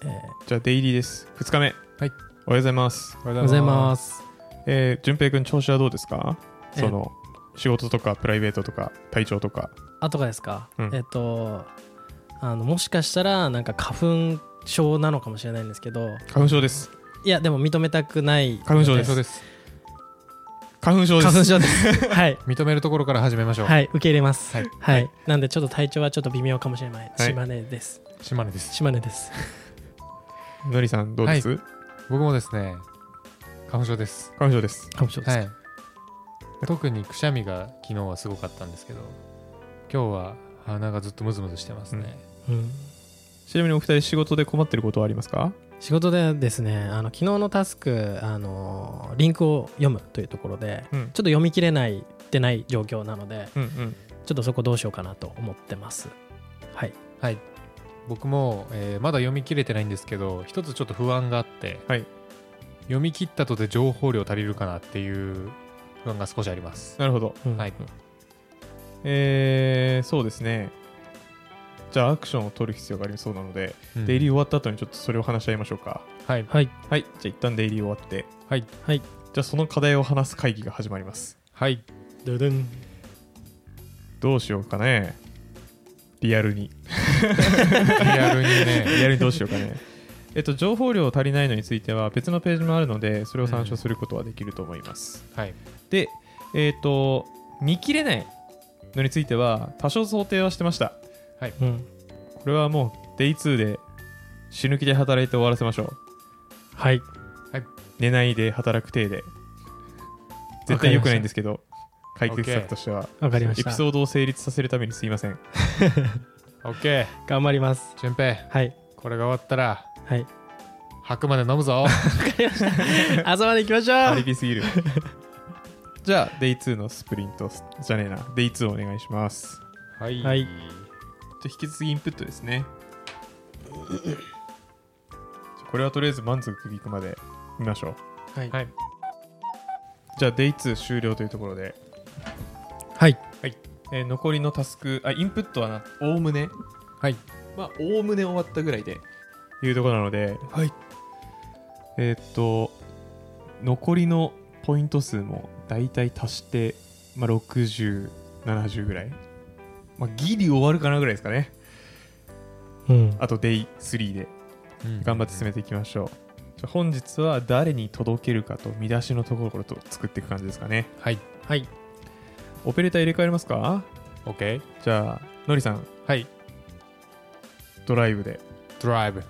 えーじゃあデイリーです。2日目。はい。おはようございます。おはようございます。えー、淳平君調子はどうですか？えー。その仕事とかプライベートとか体調とか。あとかですか、うん。えっとあのもしかしたらなんか花粉症なのかもしれないんですけど。花粉症です。いやでも認めたくない花粉症です花粉症です。花粉症です。はい。認めるところから始めましょう。はい受け入れます。はい。はい、なんでちょっと体調はちょっと微妙かもしれない、はい。島根です。島根です。島根です。のりさんどうです、僕もですね花粉症です。花粉症です。花粉症ですか、はい特にくしゃみが昨日はすごかったんですけど今日は鼻がずっとムズムズしてますね、うん。ちなみにお二人仕事で困ってることはありますか？仕事でですねあの昨日のタスクあのリンクを読むというところでうん。ちょっと読み切れないってない状況なのでうんうん。ちょっとそこどうしようかなと思ってます。はい。はい。僕も、えーまだ読み切れてないんですけど一つちょっと不安があって、はい。読み切ったとて情報量足りるかなっていう不安が少しあります。なるほど。うん。はい。えー、そうですね。じゃあアクションを取る必要がありそうなので、うん。デイリー終わった後にちょっとそれを話し合いましょうか。はい。はい。はい。じゃあ一旦デイリー終わって。はい。はい。じゃあその課題を話す会議が始まります。はい。ドゥドゥンどうしようかね。リアルに。リアルにね。リアルにどうしようかね。えっと情報量足りないのについては別のページもあるのでそれを参照することはできると思います、はいでえっ、と見切れないのについては多少想定はしてました。うん。これはもう Day2 で死ぬ気で働いて終わらせましょう。はい。寝ないで働く体で。絶対良くないんですけど解決策としては。わかりました。エピソードを成立させるためにすいません。OK 頑張ります。順平。はい。これが終わったらはい。吐くまで飲むぞ。朝まで行きましょう。張り切りすぎるじゃあ Day2 のスプリントじゃねえな。Day2 お願いします。はい。はい。引き続きインプットですね。これはとりあえず満足いくまで見ましょう。はい。はい。じゃあ Day2 終了というところで、はい。えー残りのタスクあインプットはなおおむね？はい。まあおおむね終わったぐらいで。いうところなので。はい。えーっと残りのポイント数も大体足して、まあ、6070ぐらい、まあ、ギリ終わるかなぐらいですかね。うん。あと Day3 でうん。頑張って進めていきましょう、じゃあ本日は誰に届けるかと見出しのところと作っていく感じですかね。はい。はい。オペレーター入れ替えれますか？OK じゃあのりさん。はい。ドライブで。ドライブ。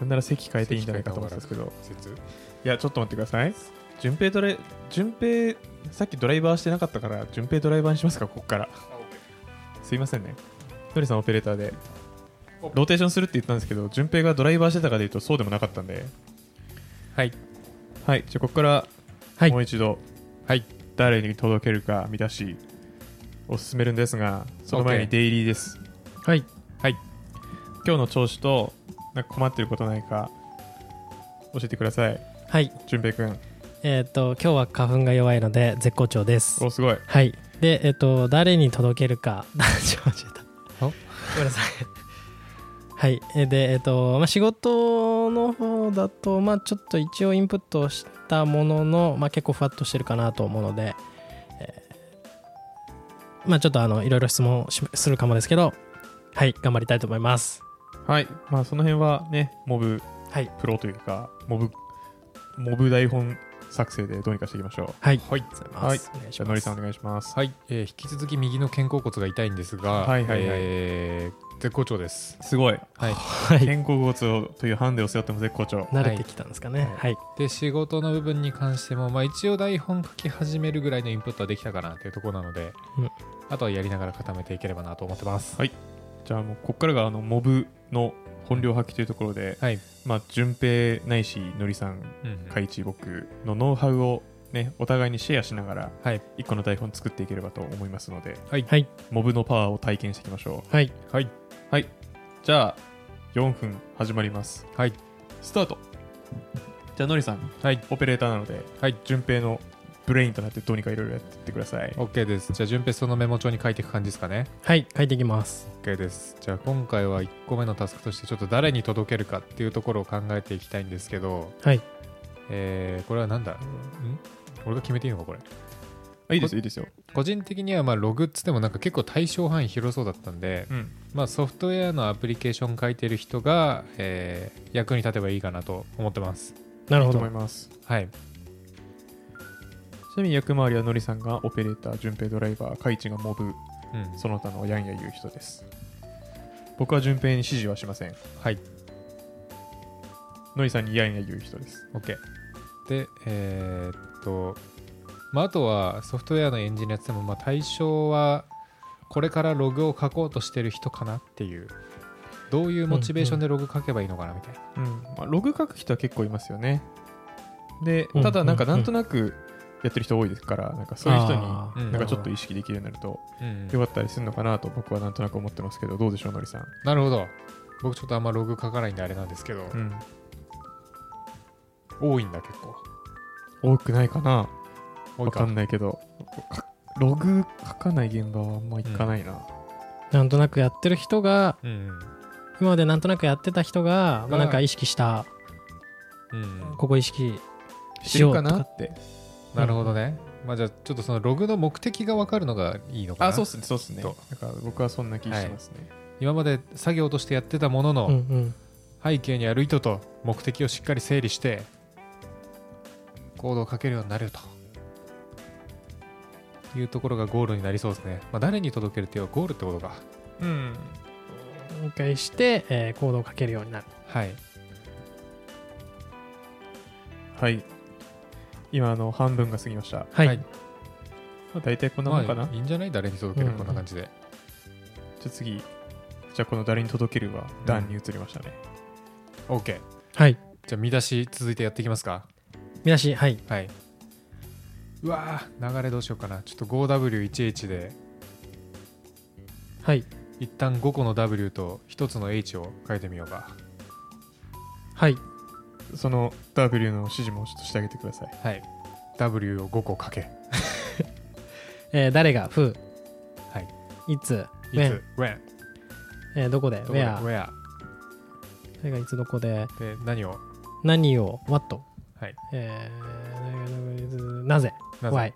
なんなら席変えていいんじゃないかと思ったんですけど。説いやちょっと待ってください。順平ドライ順平さっきドライバーしてなかったから順平ドライバーにしますかここから。すいませんね。のりさんオペレーターで。ローテーションするって言ったんですけど順平がドライバーしてたかで言うとそうでもなかったんで。はい。はいじゃあここからはい。もう一度、はい。誰に届けるか見出しを進めるんですがその前にデイリーです。はい。今日の調子となんか困ってることないか教えてくださいはい。順平くんえっ、と今日は花粉が弱いので絶好調です。おすごい。はい。でえっ、と誰に届けるか ごめんなさい。はい。えでえっ、と、まあ、仕事の方だとまあちょっと一応インプットしたものの、まあ、結構ふわっとしてるかなと思うので、えーまあちょっとあのいろいろ質問しするかもですけどはい。頑張りたいと思います。はい。まあその辺はねモブはい。プロというかモブモブ台本作成でどうにかしていきましょう。はい。はい。じゃあのりさんお願いします。はい、えー引き続き右の肩甲骨が痛いんですが、はいはいはい。えー絶好調です。すごい。はい、はい。肩甲骨をというハンデを背負っても絶好調。慣れてきたんですかね。はい。で仕事の部分に関しても、まあ、一応台本書き始めるぐらいのインプットはできたかなというところなので、うん。あとはやりながら固めていければなと思ってます。はい。じゃあもうここからがあのモブの本領発揮というところで、はい、まあ順平ないしのりさんうん海一僕のノウハウをねお互いにシェアしながらはい、一個の台本作っていければと思いますのではい、はい。モブのパワーを体験していきましょはい。はい、うはい。じゃあ4分始まります。はい、スタート。じゃあのりさんはい、オペレーターなのではい、順平のブレインとなってどうにかいろいろやってってください OK です。じゃあ、順平そのメモ帳に書いていく感じですかね。はい書いていきます OK です。じゃあ、今回は1個目のタスクとして、ちょっと誰に届けるかっていうところを考えていきたいんですけど、はいえー、これはなんだ？ん？俺が決めていいのか、これ？あいいですよいいですよ個人的にはまあログっつってもなんか結構対象範囲広そうだったんで、うんまあ、ソフトウェアのアプリケーション書いてる人が、えー役に立てばいいかなと思ってます。いいとなるほど思いますはい。ちなみに役回りはのりさんがオペレーター順平ドライバーカイチがモブうん。その他のヤンヤ言う人です僕は順平に指示はしませんはい。のりさんにヤンヤ言う人です OK。で、えーっと、まあ、あとはソフトウェアのエンジニアって言っても、まあ、対象はこれからログを書こうとしてる人かなっていう、どういうモチベーションでログ書けばいいのかなみたいな。うんまあ、ログ書く人は結構いますよねでうんただなんかうんなんとなくやってる人多いですからなんかそういう人になんかちょっと意識できるようになるとうん。よかったりするのかなと僕はなんとなく思ってますけどどうでしょうのりさん、なるほど。僕ちょっとあんまログ書かないんであれなんですけど、うん、多いんだ結構。多くないかな？多いか。わかんないけど。かログ書かない現場はあんま行かないな、なんとなくやってる人がうん今までなんとなくやってた人が、まあ、なんか意識したうん。うんここ意識しようとかなって なるほどね。まあじゃあちょっとそのログの目的が分かるのがいいのかな。あそうっすねそうっすねとだから僕はそんな気しますね、今まで作業としてやってたもののうんうん背景にある意図と目的をしっかり整理してコードを書けるようになるというところがゴールになりそうですね。まあ、誰に届けるっていうのはゴールってことか。うん理解して、えーコードをかけるようになるはい。はい今あの半分が過ぎました、まはい、はい。あ、大体こんなもんかな、まあいいんじゃない？誰に届ける、うん。こんな感じで。じゃあ次。じゃあこの誰に届けるは段に移りましたね、OK。はい。じゃあ見出し続いてやっていきますか。見出しはい。はい。うわー流れどうしようかな。ちょっと 5W1H で。はい。一旦5個の W と1つの H を書いてみようか。はいその W の指示もちょっとしてあげてください。はい。W を5個書け。えー誰が？Who はい。いつ？い When つ ?When? えーどこで？どこで？Where Where? 誰がいつどこで？で、何を？何を？What はい。えーなぜ？なぜ？Why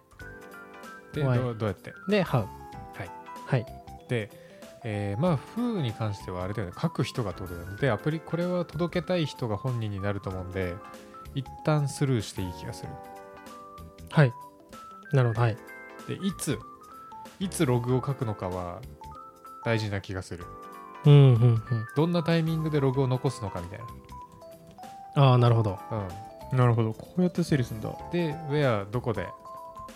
で Why どうどうやって？で How はい。はい。で、えーまあ、風に関してはあれだよね、書く人がってことだよね。で、アプリ、これは届けたい人が本人になると思うんで、一旦スルーしていい気がする。はいなるほどはいで、いつ、いつログを書くのかは大事な気がする。うんうんうんどんなタイミングでログを残すのかみたいああなるほどな。うん。なるほどこうやって整理するんだで、where どこで、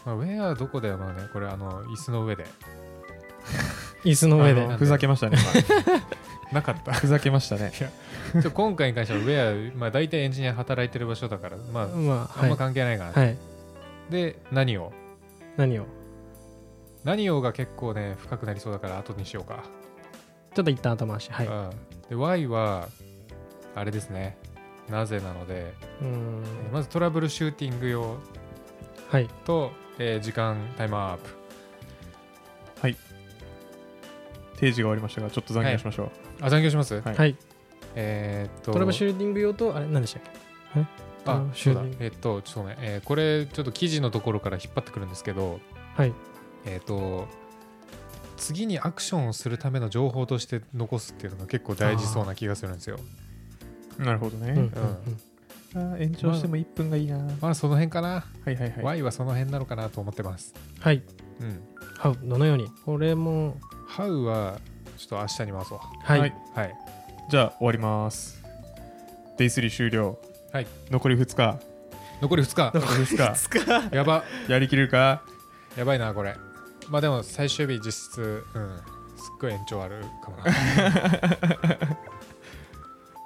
まあ、where どこではまあね、これあの、椅子の上で。椅子の上で。ふざけましたねなかった。今。ふざけましたね。今回に関しては where、まあ大体エンジニア働いてる場所だから、まあ、まああんまはい関係ないかな。はい。で、何を？何を？何をが結構ね、深くなりそうだから後にしようか。ちょっと一旦後回しはい。うん、で、why は、あれですね。なぜなので、まずトラブルシューティング用はい。と、えー時間タイムアップ。定時が終わりましたがちょっと残業しましょう、あ残業します、はい。はい。えーっと。トラブシューティング用とあれ何でしたっけ？え？トラあブシそうだ。ューティング。えーっとちょっとごめん、えーこれちょっと記事のところから引っ張ってくるんですけどはい。えーっと次にアクションをするための情報として残すっていうのが結構大事そうな気がするんですよ。なるほどね、うんうんうん。あー延長しても1分がいいな、まあその辺かな、はいはいはい。Y はその辺なのかなと思ってます。はい。うん。ハウどのように？これも How はちょっと明日に回そう。はい、はい。はい。じゃあ終わります。デイ3終了。はい。残り2日。残り2日。残り2日。やば。やりきれるか？やばいなこれ。まあでも最終日実質うん。すっごい延長あるかもな。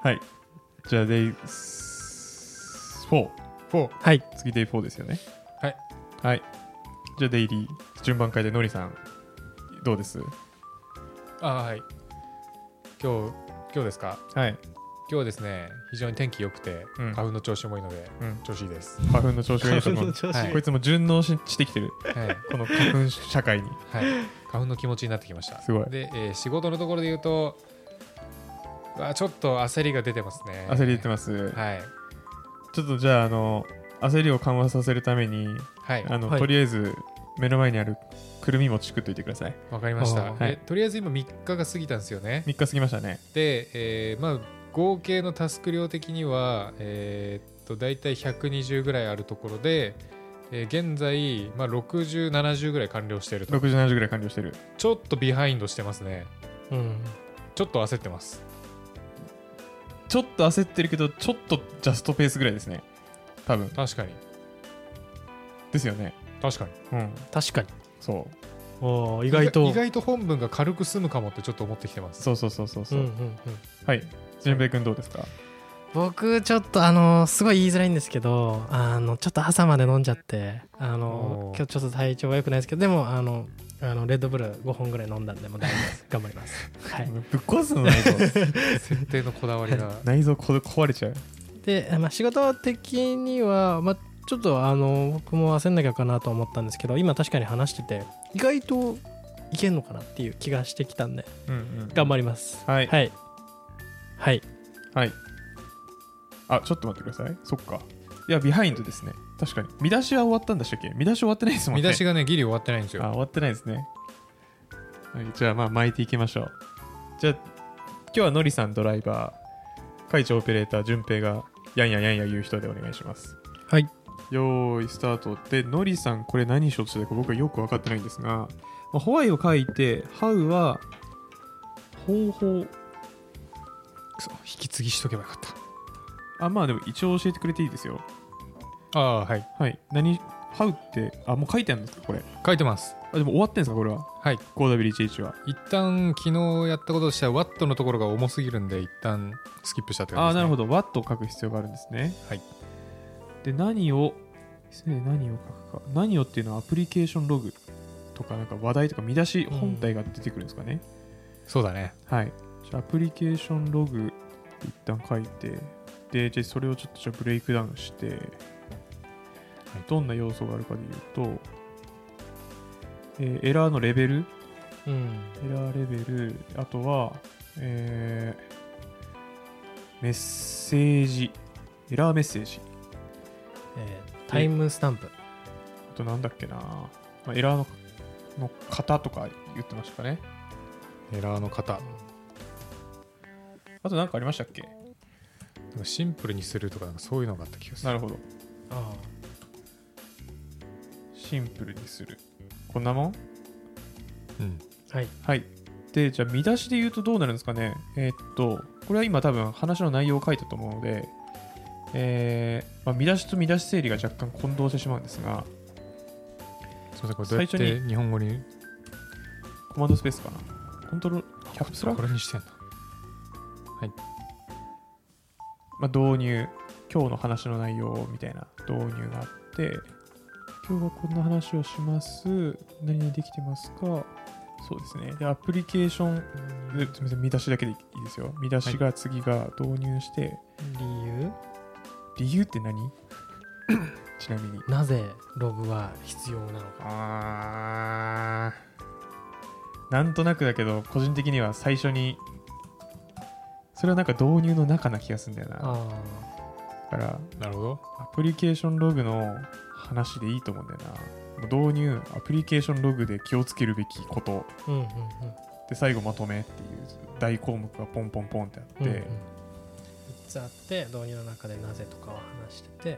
はい。じゃあデイ4 4はい。次デイ4ですよね。はい。はい。じゃあデイリー。順番会でのりさん。どうです？あはい。今日今日ですか？はい、今日ですね非常に天気良くて、うん。花粉の調子もいいのでうん、調子いいです。花粉の調子がいいと思う。はい。こいつも順応ししてきてる。はい、この花粉社会に。はい、花粉の気持ちになってきました。すごい。で、えー仕事のところで言うとうわちょっと焦りが出てますね。焦り出てます、はい。ちょっとじゃああの焦りを緩和させるためにはい。あの、はい。とりあえず目の前にあるくるみ餅作っといてください。わかりました、はい。でとりあえず今3日が過ぎたんですよね。3日過ぎましたね。で、えーまあ合計のタスク量的にはえーっと大体120ぐらいあるところで、えー現在、まあ、6070ぐらい完了していると。6070ぐらい完了してる。ちょっとビハインドしてますね。うん。ちょっと焦ってます。ちょっと焦ってるけどちょっとジャストペースぐらいですね。多分。確かに。ですよね。確かに。うん。確かにそう。意外と。意外と本文が軽く済むかもってちょっと思ってきてます。そうそうそうそうそう、うんうんうん。はい。純平君どうですか？僕ちょっとあのすごい言いづらいんですけどあのちょっと朝まで飲んじゃってあの今日ちょっと体調が良くないですけどでもあのあのレッドブル5本ぐらい飲んだんでもう大丈夫です。頑張ります。はい。ぶっ壊すの内臓 設定のこだわりが。内臓こ壊れちゃう。で、まあ、仕事的には、まあ、ちょっとあの僕も焦んなきゃかなと思ったんですけど今確かに話してて意外といけんのかなっていう気がしてきたんでうんうん頑張ります。はい。はい。はい。はい。あちょっと待ってください。そっか。いやビハインドですね。確かに。見出しは終わったんでしたっけ？見出し終わってないですもんね。見出しがねギリ終わってないんですよ。あ終わってないですね、はい、じゃあまあ巻いていきましょう。じゃあ今日はのりさんドライバー会長オペレーター順平がやんややんや言う人でお願いします。はいよーいスタート。でのりさんこれ何しようとしてたか僕はよく分かってないんですが、まあ、ホワイを書いてハウは方法くそ引き継ぎしとけばよかった。あまあでも一応教えてくれていいですよ。ああはい。はい。何ハウってあもう書いてあるんですかこれ？書いてます。あでも終わってんですかこれは？はい。5W1H は。一旦昨日やったこととしてはワットのところが重すぎるんで一旦スキップしたって感じです、ね、ああなるほど。Watt を書く必要があるんですね。はいで何を何を書くか。何をっていうのはアプリケーションログとかなんか話題とか見出し本体が出てくるんですかね、そうだね。はい。じゃあアプリケーションログ一旦書いてでじゃあそれをちょっとじゃあブレイクダウンして、どんな要素があるかで言うと、えーエラーのレベル。うん。エラーレベル。あとは、えーメッセージ。エラーメッセージえータイムスタンプ。あとなんだっけな、まあ、エラーのの型とか言ってましたかね。エラーの型あと何かありましたっけ？でもシンプルにするとかなんかそういうのがあった気がする。なるほど。あシンプルにする。こんなもん？うん。あはい。はい。でじゃあ見出しで言うとどうなるんですかね。えーっとこれは今多分話の内容を書いたと思うのでえーまあ、見出しと見出し整理が若干混同してしまうんですがすいませんこれどうやっ最初て日本語に？コマンドスペースかな？コントロール？キャプスラこれにしてんだ。まあ、導入今日の話の内容みたいな導入があって今日はこんな話をします。何々できてますか？そうですね。でアプリケーションですみません見出しだけでいいですよ。見出しが次が導入して、理由？理由って何？ちなみに。なぜログは必要なのか。あなんとなくだけど個人的には最初にそれはなんか導入の中な気がするんだよな。あだからなるほど。アプリケーションログの話でいいと思うんだよな。導入アプリケーションログで気をつけるべきこと。ーうんうん。で最後まとめっていう大項目がポンポンポンってあって、うんうん。うん、3つあって導入の中でなぜとかを話しててア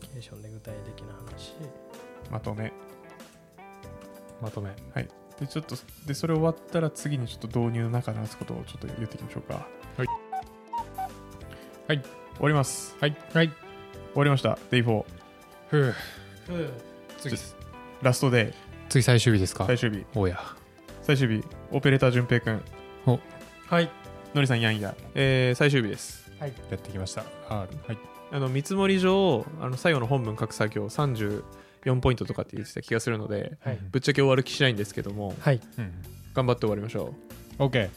プリケーションで具体的な話。まとめ。まとめ。でちょっとでそれ終わったら次にちょっと導入の中で話すことをちょっと言っていきましょうか。はい。はい。終わります。はい。はい。終わりました。Day4 ふう。う。ん次。ラストデイ次最終日ですか？最終日。おや。最終日。オペレーター淳平くん。はいのりさんやんや、えー最終日です。はい。やってきました。R はい。あの見積もり上あの最後の本文書く作業34ポイントとかって言ってた気がするのではい。ぶっちゃけ終わる気しないんですけどもはい。うん頑張って終わりましょ OK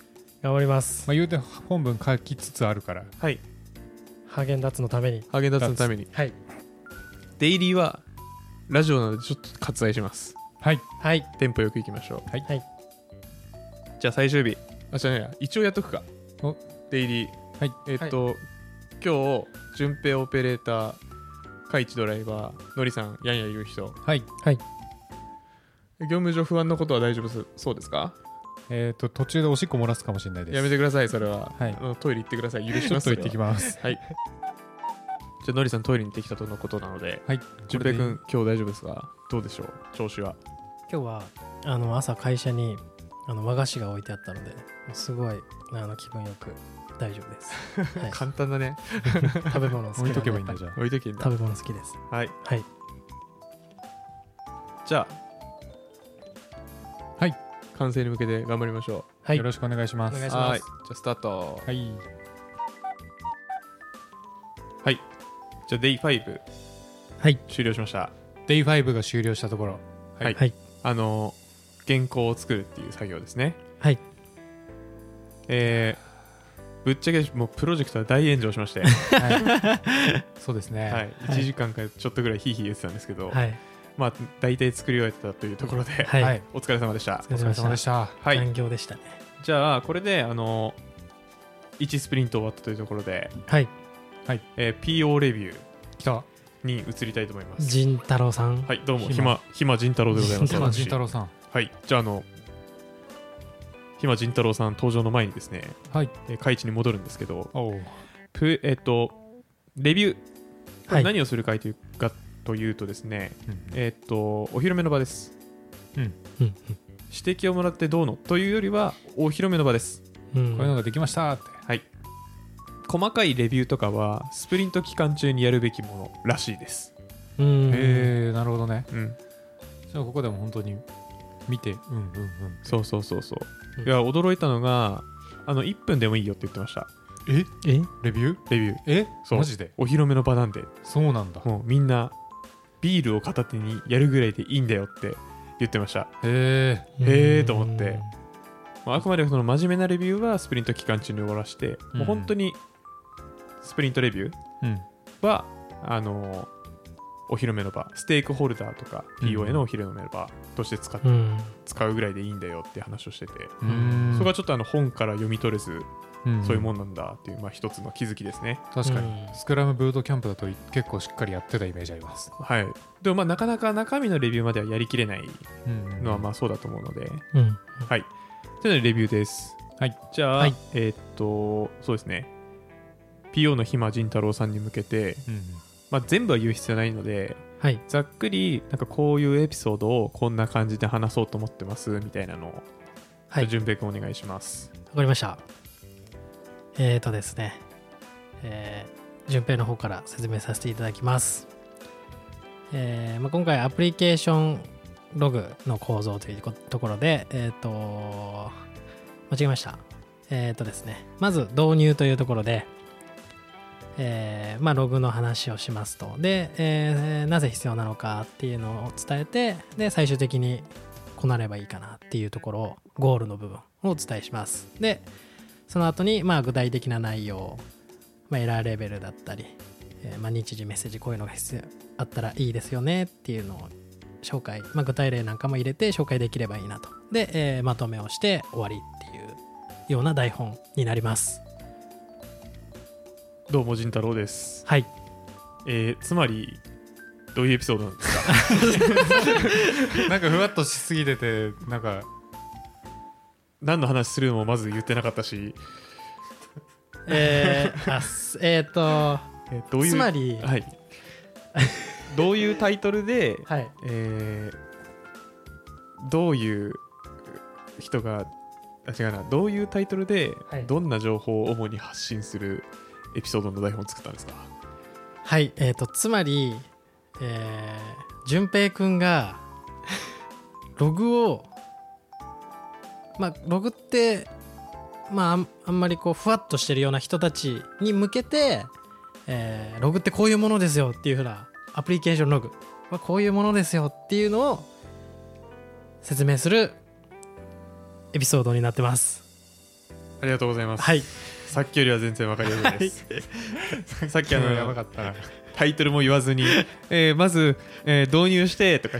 頑張ります。まあ言うて本文書きつつあるから。うはい。ハーゲンダッツのために。ハーゲンダッツのために。はい。デイリーはラジオなのでちょっと割愛します。はい。はい。テンポよくいきましょう。はい。はい。じゃあ最終日。あじゃあね一応やっとくかおデイリー。はい。えっと、今日順平オペレーターカイチドライバーのりさんやんやいる人。はい。業務上不安のことは大丈夫そうですか？えっ、と途中でおしっこ漏らすかもしれないです。やめてくださいそれは、はい。あのトイレ行ってください。許しちょっますと 行ってきます。はい。じゃあのりさんトイレに行ってきたとのことなのではい。順平君今日大丈夫ですか？どうでしょう？調子は。今日はあの朝会社にあの和菓子が置いてあったのですごいあの気分よく大丈夫です、はい、簡単だね。食べ物好き置いとけばいいんだじゃあ。置いとけ食べ物好きです。はい。はい。じゃあ。はい。完成に向けて頑張りましょはい。よろしくお願いします。お願いしうます。はい。じゃあスタート。はい。はい。じゃあ Day5 はい。終了しました。Day5 が終了したところ。はい、はい。あの原稿を作るっていう作業ですね。はい。えー、ぶっちゃけもうプロジェクトは大炎上しまして、はい。そうですね、はい、1時間かちょっとぐらいヒーヒー言ってたんですけど、はい。まあ大体作り終えてたというところで、はい、はい。お疲れ様でした。お疲れ様でした。はい。残業でしたね。じゃあこれであの1スプリント終わったというところで、はい。えー PO レビュー来た。に移りたいと思います。仁太郎さん。はい。どうもひまひま仁太郎でございます。仁太郎さんはい。じゃああのひま仁太郎さん登場の前にですね、はい。えー、開地に戻るんですけどプえっ、とレビューこはい。れ何をするかというかというとですね、うんえっ、とお披露目の場です。うん。指摘をもらってどうのというよりはお披露目の場です。うんこういうのができました。ってはい。細かいレビューとかはスプリント期間中にやるべきものらしいです。うんへえなるほどね。うん。じゃあここでも本当に見て。うんうんうん。そうそうそうそう。うん。いや驚いたのがあの1分でもいいよって言ってました。え？え？レビュー？レビュー。え？そう。マジで？お披露目の場なんで。そうなんだ。もうみんなビールを片手にやるぐらいでいいんだよって言ってました。へえへーと思って。まああくまでその真面目なレビューはスプリント期間中に終わらして、うんもう本当にスプリントレビューうん。はあのお披露目の場ステークホルダーとかうん。POA のお披露目の場として使っうん。使うぐらいでいいんだよって話をしてて、うーん。そこがちょっとあの本から読み取れず、うん。そういうもんなんだっていう、まあ、一つの気づきですね。確かに。うん。スクラムブートキャンプだと結構しっかりやってたイメージあります。はい、でもまあなかなか中身のレビューまではやりきれないうん。のはまあそうだと思うので、うん。はい。というのでレビューです。はい。じゃあ、はい。えーっと、そうですね。PO のひま仁太郎さんに向けて、うんまあ、全部は言う必要ないので、はいざっくりなんかこういうエピソードをこんな感じで話そうと思ってますみたいなのを、はい順平君お願いします。わかりました。えーとですね、えー、順平の方から説明させていただきます。えーまあ、今回アプリケーションログの構造ということころで、えーと、間違えました。えーとですね、まず導入というところで、えーまあ、ログの話をしますと。で、えーなぜ必要なのかっていうのを伝えて、で、最終的にこうなればいいかなっていうところを、ゴールの部分をお伝えします。で、その後に、まあ、具体的な内容、まあ、エラーレベルだったり、えーまあ、日時メッセージこういうのが必要あったらいいですよねっていうのを紹介、まあ、具体例なんかも入れて紹介できればいいなとで、えまとめをして終わりっていうような台本になりますどうも仁太郎です、はい。えーつまりどういうエピソードなんですか？なんかふわっとしすぎててなんか何の話するのもまず言ってなかったし、えー、あすえっ、とえーどういうつまりはい、どういうタイトルで、はい。えーどういう人があ違うな。どういうタイトルではい。どんな情報を主に発信するエピソードの台本を作ったんですか？はいえっ、とつまりえー、淳平くんがログをまあログってまああんあんまりこうふわっとしてるような人たちに向けて、えーログってこういうものですよっていうふうなアプリケーションログ。はこういうものですよっていうのを説明するエピソードになってます。ありがとうございます、はいさっきよりは全然わかりやすいです、さっきあのやばかった。なタイトルも言わずに、えーまず、えー導入してとか。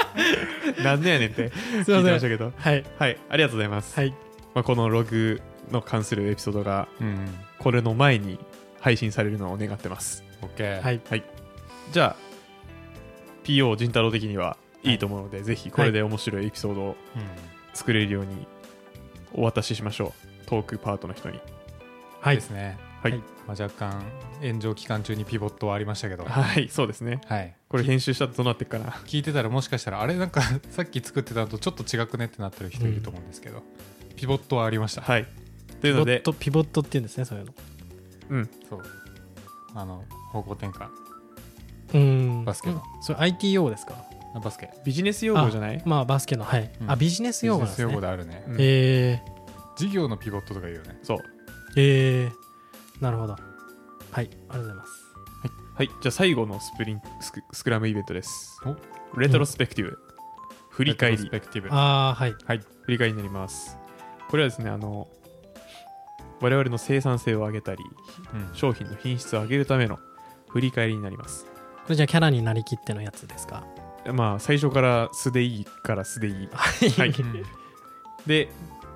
なんでやねんって。す聞いていません。ましたけど。はい。はい。ありがとうございます、はい。まあ、このログの関するエピソードがうん。これの前に配信されるのを願ってます。オッケー。はい。じゃあ PO 仁太郎的にはいいと思うので、ぜひこれで面白いエピソードをうん。作れるようにお渡ししましょう。トークパートの人に。はいですね。はい、はい。まあ、若干炎上期間中にピボットはありましたけど。はい、そうですね。はい。これ編集したらどうなってっかな。聞いてたらもしかしたらあれなんかさっき作ってたのとちょっと違くねってなってる人いると思うんですけど、ピボットはありました。はい。といピボッうので。トピボットっていうんですねそういうの。うん。そう。あの方向転換。うん。バスケの。うん。それ ITO ですか？あバスケ。ビジネス用語じゃない？まあバスケの。はい、うん。あビジネス用語なんビジネス用語であるね、うん。え事業のピボットとか言うよね。そう。ー、えー、なるほど。はいありがとうございます。はい。じゃあ最後のスプリンスクスクラムイベントです。お？レトロスペクティブ、振り返り。スペクティブ。ああはい。振り返りになります。これはですねあの我々の生産性を上げたりうん。商品の品質を上げるための振り返りになります。これじゃあキャラになりきってのやつですか？まあ最初から素でいいから素でいい。はい。うんで、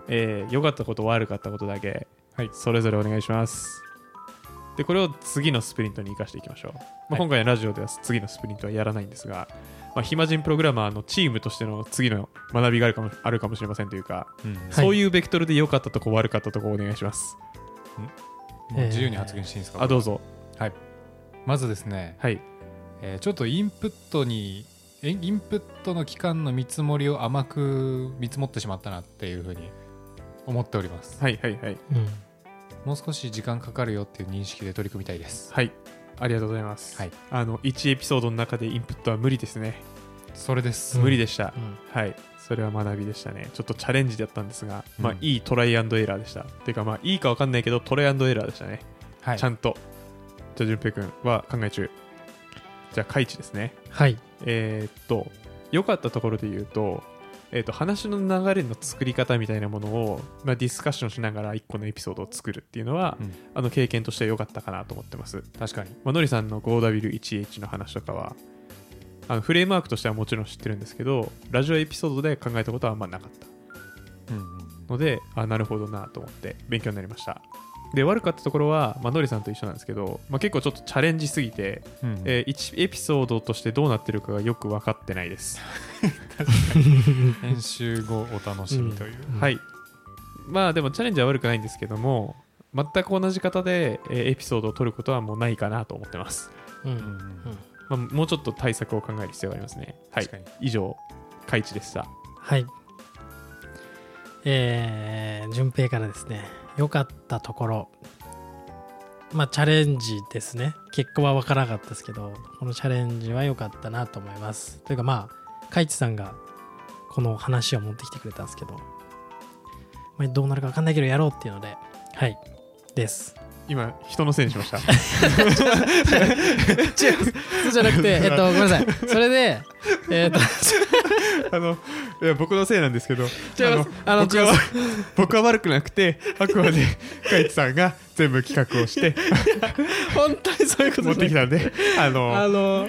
えー良かったこと悪かったことだけ、はい。それぞれお願いします。でこれを次のスプリントに生かしていきましょう、まあはい。今回のラジオでは次のスプリントはやらないんですが、まあ、暇人プログラマーのチームとしての次の学びがあるかもあるかもしれませんというか、うん。はいそういうベクトルで良かったとこ悪かったとこお願いします。もう自由に発言していいんですか、あどうぞ。まずですね、はい。えーちょっとインプットにえインプットの期間の見積もりを甘く見積もってしまったなっていうふうに思っております。はいはいはい。うんもう少し時間かかるよっていう認識で取り組みたいです。はい。ありがとうございます、はい。あの1エピソードの中でインプットは無理ですね、それです、うん無理でした、うん。はい。それは学びでしたね。ちょっとチャレンジだったんですが、まあうんいいトライアンドエラーでした。っていうかまあいいか分かんないけどトライアンドエラーでしたね、はい。ちゃんと。じゃあ淳平君は考え中。じゃあカイチですね。はい。えーっと良かったところで言うと,、えーっと話の流れの作り方みたいなものを、まあ、ディスカッションしながら1個のエピソードを作るっていうのは、うん。あの経験として良かったかなと思ってます。確かに。まあ、のりさんの 5W1H の話とかはあのフレームワークとしてはもちろん知ってるんですけどラジオエピソードで考えたことはあんまなかった。うんうんうん。のであなるほどなと思って勉強になりましたで悪かったところは、まあのりさんと一緒なんですけど、まあ、結構ちょっとチャレンジすぎて、うんえ1エピソードとしてどうなってるかがよく分かってないです、編集後お楽しみという、うん。はい。まあでもチャレンジは悪くないんですけども全く同じ方で、えーエピソードを取ることはもうないかなと思ってます、うんまあ、もうちょっと対策を考える必要がありますね。はい。以上開智でした。はい。えー、順平からですね良かったところ。まあチャレンジですね。結果は分からなかったですけどこのチャレンジは良かったなと思います。というかまあカイチさんがこの話を持ってきてくれたんですけど、まあ、どうなるか分かんないけどやろうっていうのではい。です。今人のせいにしました。そうじゃなくて えっとごめんなさい。それでえっと あのいや僕のせいなんですけど違います。あの僕は 僕は悪くなくてあくまでカイツさんが全部企画をして本当にそういうこと持ってきたんであのあの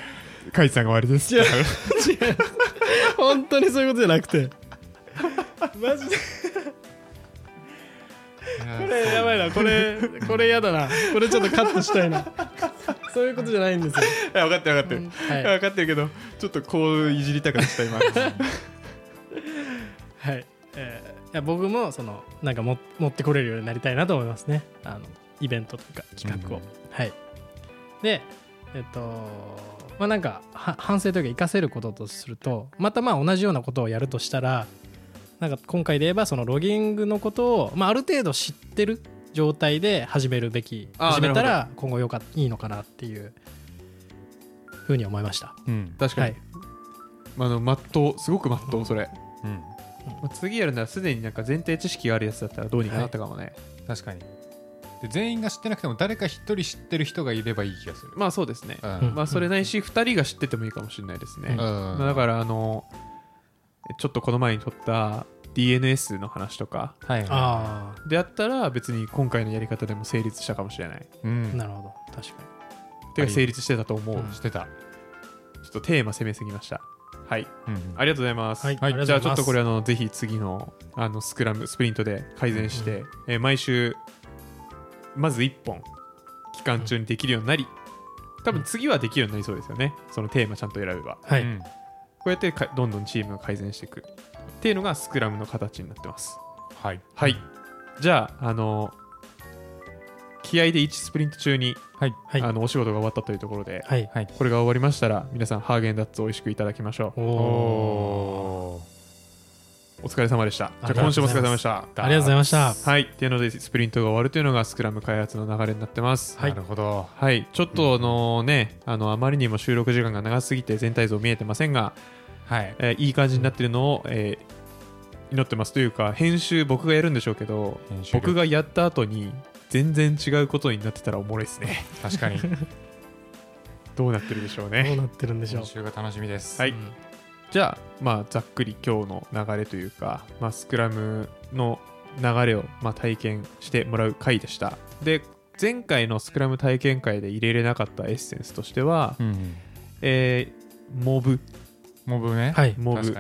カイさんが終わりです。違う違う。本当にそういうことじゃなくて。マジでこれやばいな。これこれやだな。これちょっとカットしたいな。そういうことじゃないんですよ。いや分かってる分かってる、はい。分かってるけどちょっとこういじりたかった今。はい、えーいや僕もそのなんかも持ってこれるようになりたいなと思いますね。あのイベントとか企画を、うん。はい。でえっとまあなんかは反省というか活かせることとするとまたまあ同じようなことをやるとしたらなんか今回で言えばそのロギングのことを、まあ、ある程度知ってる状態で始めるべき始めたなら今後よかいいのかなっていうふうに思いました。うん確かに、はい。まあ、あのまっとうすごくまっとうそれ、うん。まあ、次やるならすでになんか前提知識があるやつだったらどうにかなったかもね、確かに。で全員が知ってなくても誰か一人知ってる人がいればいい気がする。まあそうですね、うん。まあそれないし2人が知っててもいいかもしれないですね、うん。まあだからあのちょっとこの前に撮った DNS の話とか。はいはい。あであったら別に今回のやり方でも成立したかもしれない。うん。あなるほど。確かてか成立してたと思う、うん。してた。ちょっとテーマ攻めすぎました。はい。うんありがとうございます、はいはい。ありがとうございます。じゃあちょっとこれあのぜひ次のあのスクラムスプリントで改善して、えー毎週まず1本期間中にできるようになり。多分次はできるようになりそうですよね。そのテーマちゃんと選べば。はい、うんこうやってかどんどんチームが改善していくっていうのがスクラムの形になってます。はい。はい。じゃああの気合で1スプリント中に、はい。はい。あのお仕事が終わったというところで、はい。はい。これが終わりましたら皆さんハーゲンダッツを美味しくいただきましょう。おおおお疲れ様でした。じゃ今週もお疲れございます様でした。ありがとうございました。はい。っていうのでスプリントが終わるというのがスクラム開発の流れになってます。なるほど。はい。ちょっとあのね、あのあまりにも収録時間が長すぎて全体像見えてませんが、はい。えーいい感じになってるのを、えー祈ってますというか編集僕がやるんでしょうけど編集力。僕がやった後に全然違うことになってたらおもろいですね。確かに。どうなってるでしょうどうねなってるんでしょう。編集が楽しみです。はい。うんじゃあまあざっくり今日の流れというか、まあ、スクラムの流れをまあ体験してもらう回でした。で前回のスクラム体験会で入れれなかったエッセンスとしては、うんえーモブ。モブね。はい。モブ。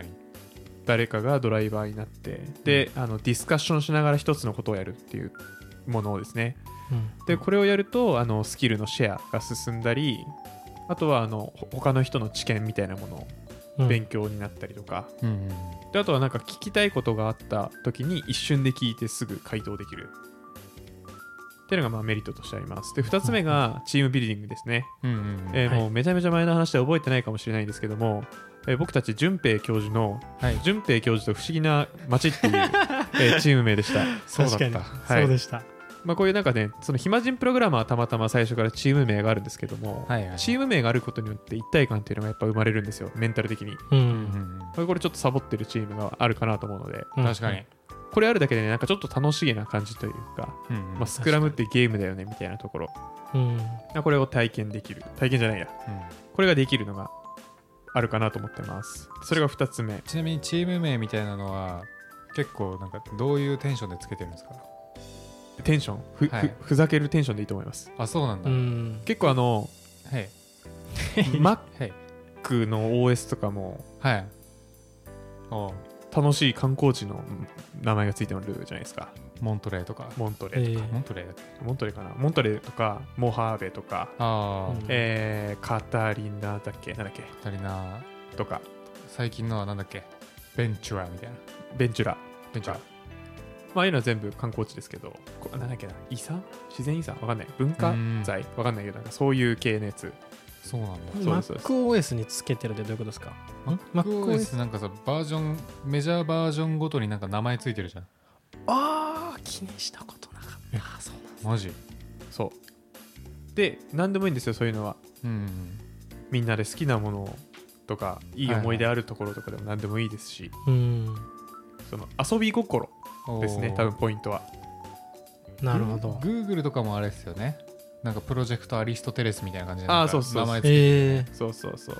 誰かがドライバーになってで、あのディスカッションしながら一つのことをやるっていうものをですね。うん。でこれをやるとあのスキルのシェアが進んだりあとはあのほ他の人の知見みたいなものをうん勉強になったりとか、うんうん。であとはなんか聞きたいことがあった時に一瞬で聞いてすぐ回答できる。っていうのがまあメリットとしてあります。で2つ目がチームビルディングですね、うんうんはいえーもうめちゃめちゃ前の話で覚えてないかもしれないんですけども、えー僕たち淳平教授のはい。淳平教授と不思議な街っていう、えーチーム名でした。そうだった。確かにはい。そうでしたまあこういうなんかねその暇人プログラマーはたまたま最初からチーム名があるんですけども、はいはい。チーム名があることによって一体感っていうのがやっぱ生まれるんですよメンタル的に。ううんんうん。これちょっとサボってるチームがあるかなと思うので。うん。確かに。これあるだけでねなんかちょっと楽しげな感じというか、うんうん。まあ、スクラムってゲームだよねみたいなところ。うん。これを体験できる。体験じゃないや。うん。これができるのがあるかなと思ってます。それが2つ目。ちなみにチーム名みたいなのは結構なんかどういうテンションでつけてるんですか？テンションふ,ふ、はい。ふざけるテンションでいいと思います。あそうなんだ、うん。結構あのはい。Mac はい。の OS とかもはい。おう楽しい観光地の名前がついてるじゃないですか。モントレーとか。モントレえーとか、ー。モントレーモントレーかな？モントレーとかモハーベとか、あえーカタリナだっけ？なんだっけ？足りなとか。最近のはなんだっけ？ベンチュラみたいな。ベンチュラベンチュラまあああいうのは全部観光地ですけどこなんだっけな遺産自然遺産？わかんない。文化財？わかんないけどなんかそういう系のやつ。そうなんだ。そうです。そうです MacOS につけてるってどういうことですか？MacOS なんかさバージョンメジャーバージョンごとになんか名前ついてるじゃん。ああ気にしたことなかった。あーそうなんですマジ？そう。で何でもいいんですよそういうのは。うん。みんなで好きなものとかいい思い出あるところとかでも何でもいいですし、うん。その遊び心ですね多分ポイントは。なるほど。Google とかもあれですよね。なんかプロジェクトアリストテレスみたいな感じであーなんか。そうそうそう。名前つけて。えそうそうそう。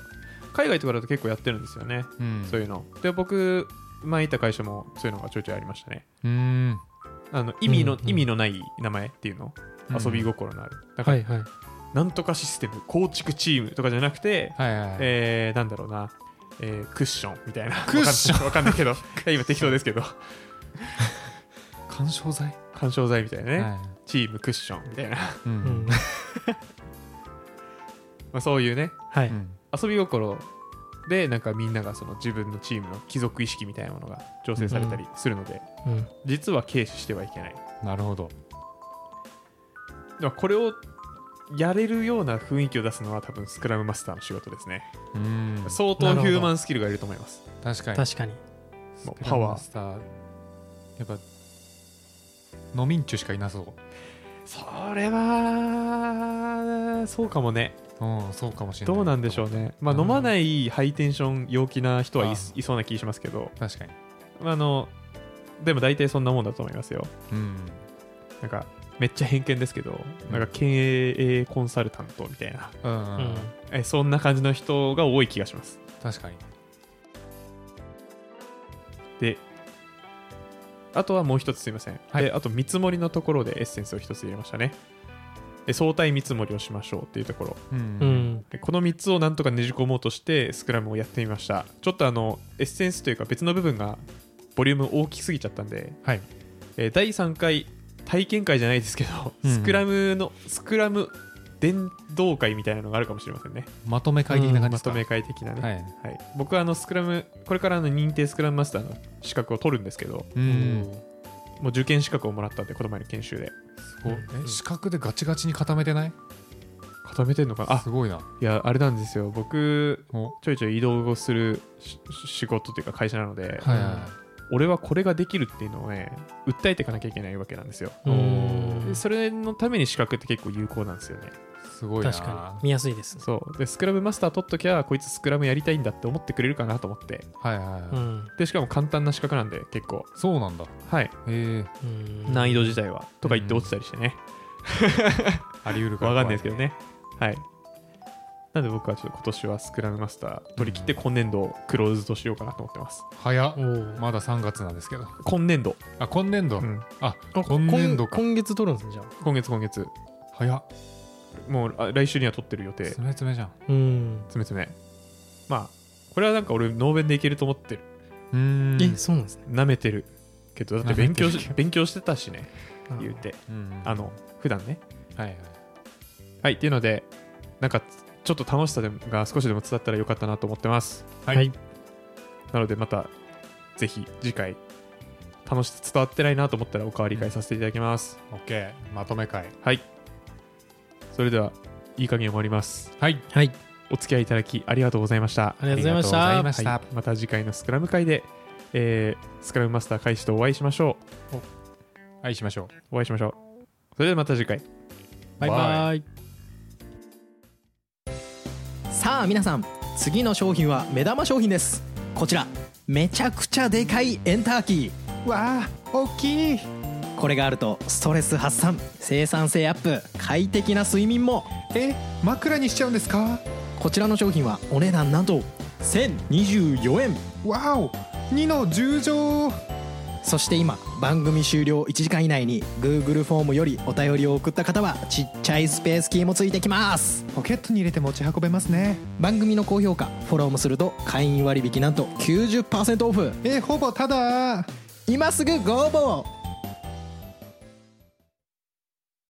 海外とかだと結構やってるんですよね、うん。そういうの。で僕前いた会社もそういうのがちょいちょいありましたね。うーん。あの意味の、うんうん。意味のない名前っていうの？遊び心のある。だー、から、はいはい。なんとかシステム構築チームとかじゃなくて、はいはいはい。えー、なんだろうな、えークッションみたいな。クッション。わかんない。わかんないけど。今適当ですけど緩衝材干渉剤みたいなね、はい。チームクッションみたいな、ううん。ん まあ、そういうね。はい、うん。遊び心でなんかみんながその自分のチームの貴族意識みたいなものが醸成されたりするので、うん。実は軽視してはいけない。なるほど。これをやれるような雰囲気を出すのは多分スクラムマスターの仕事ですね、うん。相当ヒューマンスキルがいると思います。確かに。確かにパワー。やっぱ飲みんちゅしかいなそう。それはそうかもね。うんそうかもしれない。どうなんでしょうね。まあうん。飲まないハイテンション陽気な人はいあいそうな気しますけど。確かに。あのでも大体そんなもんだと思いますよ。うん。なんかめっちゃ偏見ですけど、なんか経営コンサルタントみたいな。うん、ううん。ん。えそんな感じの人が多い気がします。確かに。であとはもう一つすいません、はい。であと見積もりのところでエッセンスを一つ入れましたね。で相対見積もりをしましょうっていうところ。うん。この3つをなんとかねじ込もうとしてスクラムをやってみました。ちょっとあのエッセンスというか別の部分がボリューム大きすぎちゃったんで、はい。えー第3回体験会じゃないですけど、うん。スクラムのスクラム伝道会みたいなのがあるかもしれませんね。まとめ会的な感じですか、まとめ会的なね、はい。はい、僕はあのスクラムこれからあの認定スクラムマスターの資格を取るんですけどうん、もう受験資格をもらったんでこの前の研修で。すごい。え資格でガチガチに固めてない？固めてんのか？なあすごいな。いやあれなんですよ。僕お。ちょいちょい移動をするし仕事というか会社なので、はいは俺はこれができるっていうのをね訴えていかなきゃいけないわけなんですよ。それのために資格って結構有効なんですよね。いすごいな。確かに。見やすいですね。そう。でスクラムマスター取っときゃこいつスクラムやりたいんだって思ってくれるかなと思って。はいはいはい、うん。でしかも簡単な資格なんで結構。そうなんだ。はい。へえうん。難易度自体はとか言って落ちたりしてね。あり得るから。わかんないですけどね。はい。なんで僕はちょっと今年はスクラムマスター取り切って今年度をクローズとしようかなと思ってます。早っ。まだ3月なんですけど。今年度、あ今年度、うん。ああ今年度か。今月取るんですねじゃあ。今月今月。早っもうあ来週には取ってる予定。詰め詰めじゃん。うん。詰め詰め。まあこれはなんか俺ノーベンでいけると思ってる。うーん。えそうなんですね。舐めてるけどだって勉強し勉強してたしね言うて。うんあの普段ね。はいはい。はいっていうのでなんかちょっと楽しさが少しでも伝わったらよかったなと思ってます。はい。はい。なのでまたぜひ次回楽しく伝わってないなと思ったらおかわり会させていただきます、OK まとめ会。はいそれではいい加減終わります。はい。はい。お付き合いいただきありがとうございました。ありがとうございました。はい。また次回のスクラム会で、えースクラムマスター開始とお会いしましょはいしましょう。うお会いしましょう。それではまた次回。バイバイ。さあ皆さん次の商品は目玉商品です。こちら。めちゃくちゃでかいエンターキー。わあ大きいこれがあるとストレス発散生産性アップ快適な睡眠も。え枕にしちゃうんですか？こちらの商品はお値段なんと1024円。わお2の10乗。そして今番組終了1時間以内に Google フォームよりお便りを送った方はちっちゃいスペースキーもついてきます。ポケットに入れて持ち運べますね。番組の高評価フォローもすると会員割引なんと90%オフ。えほぼただ。今すぐご応募を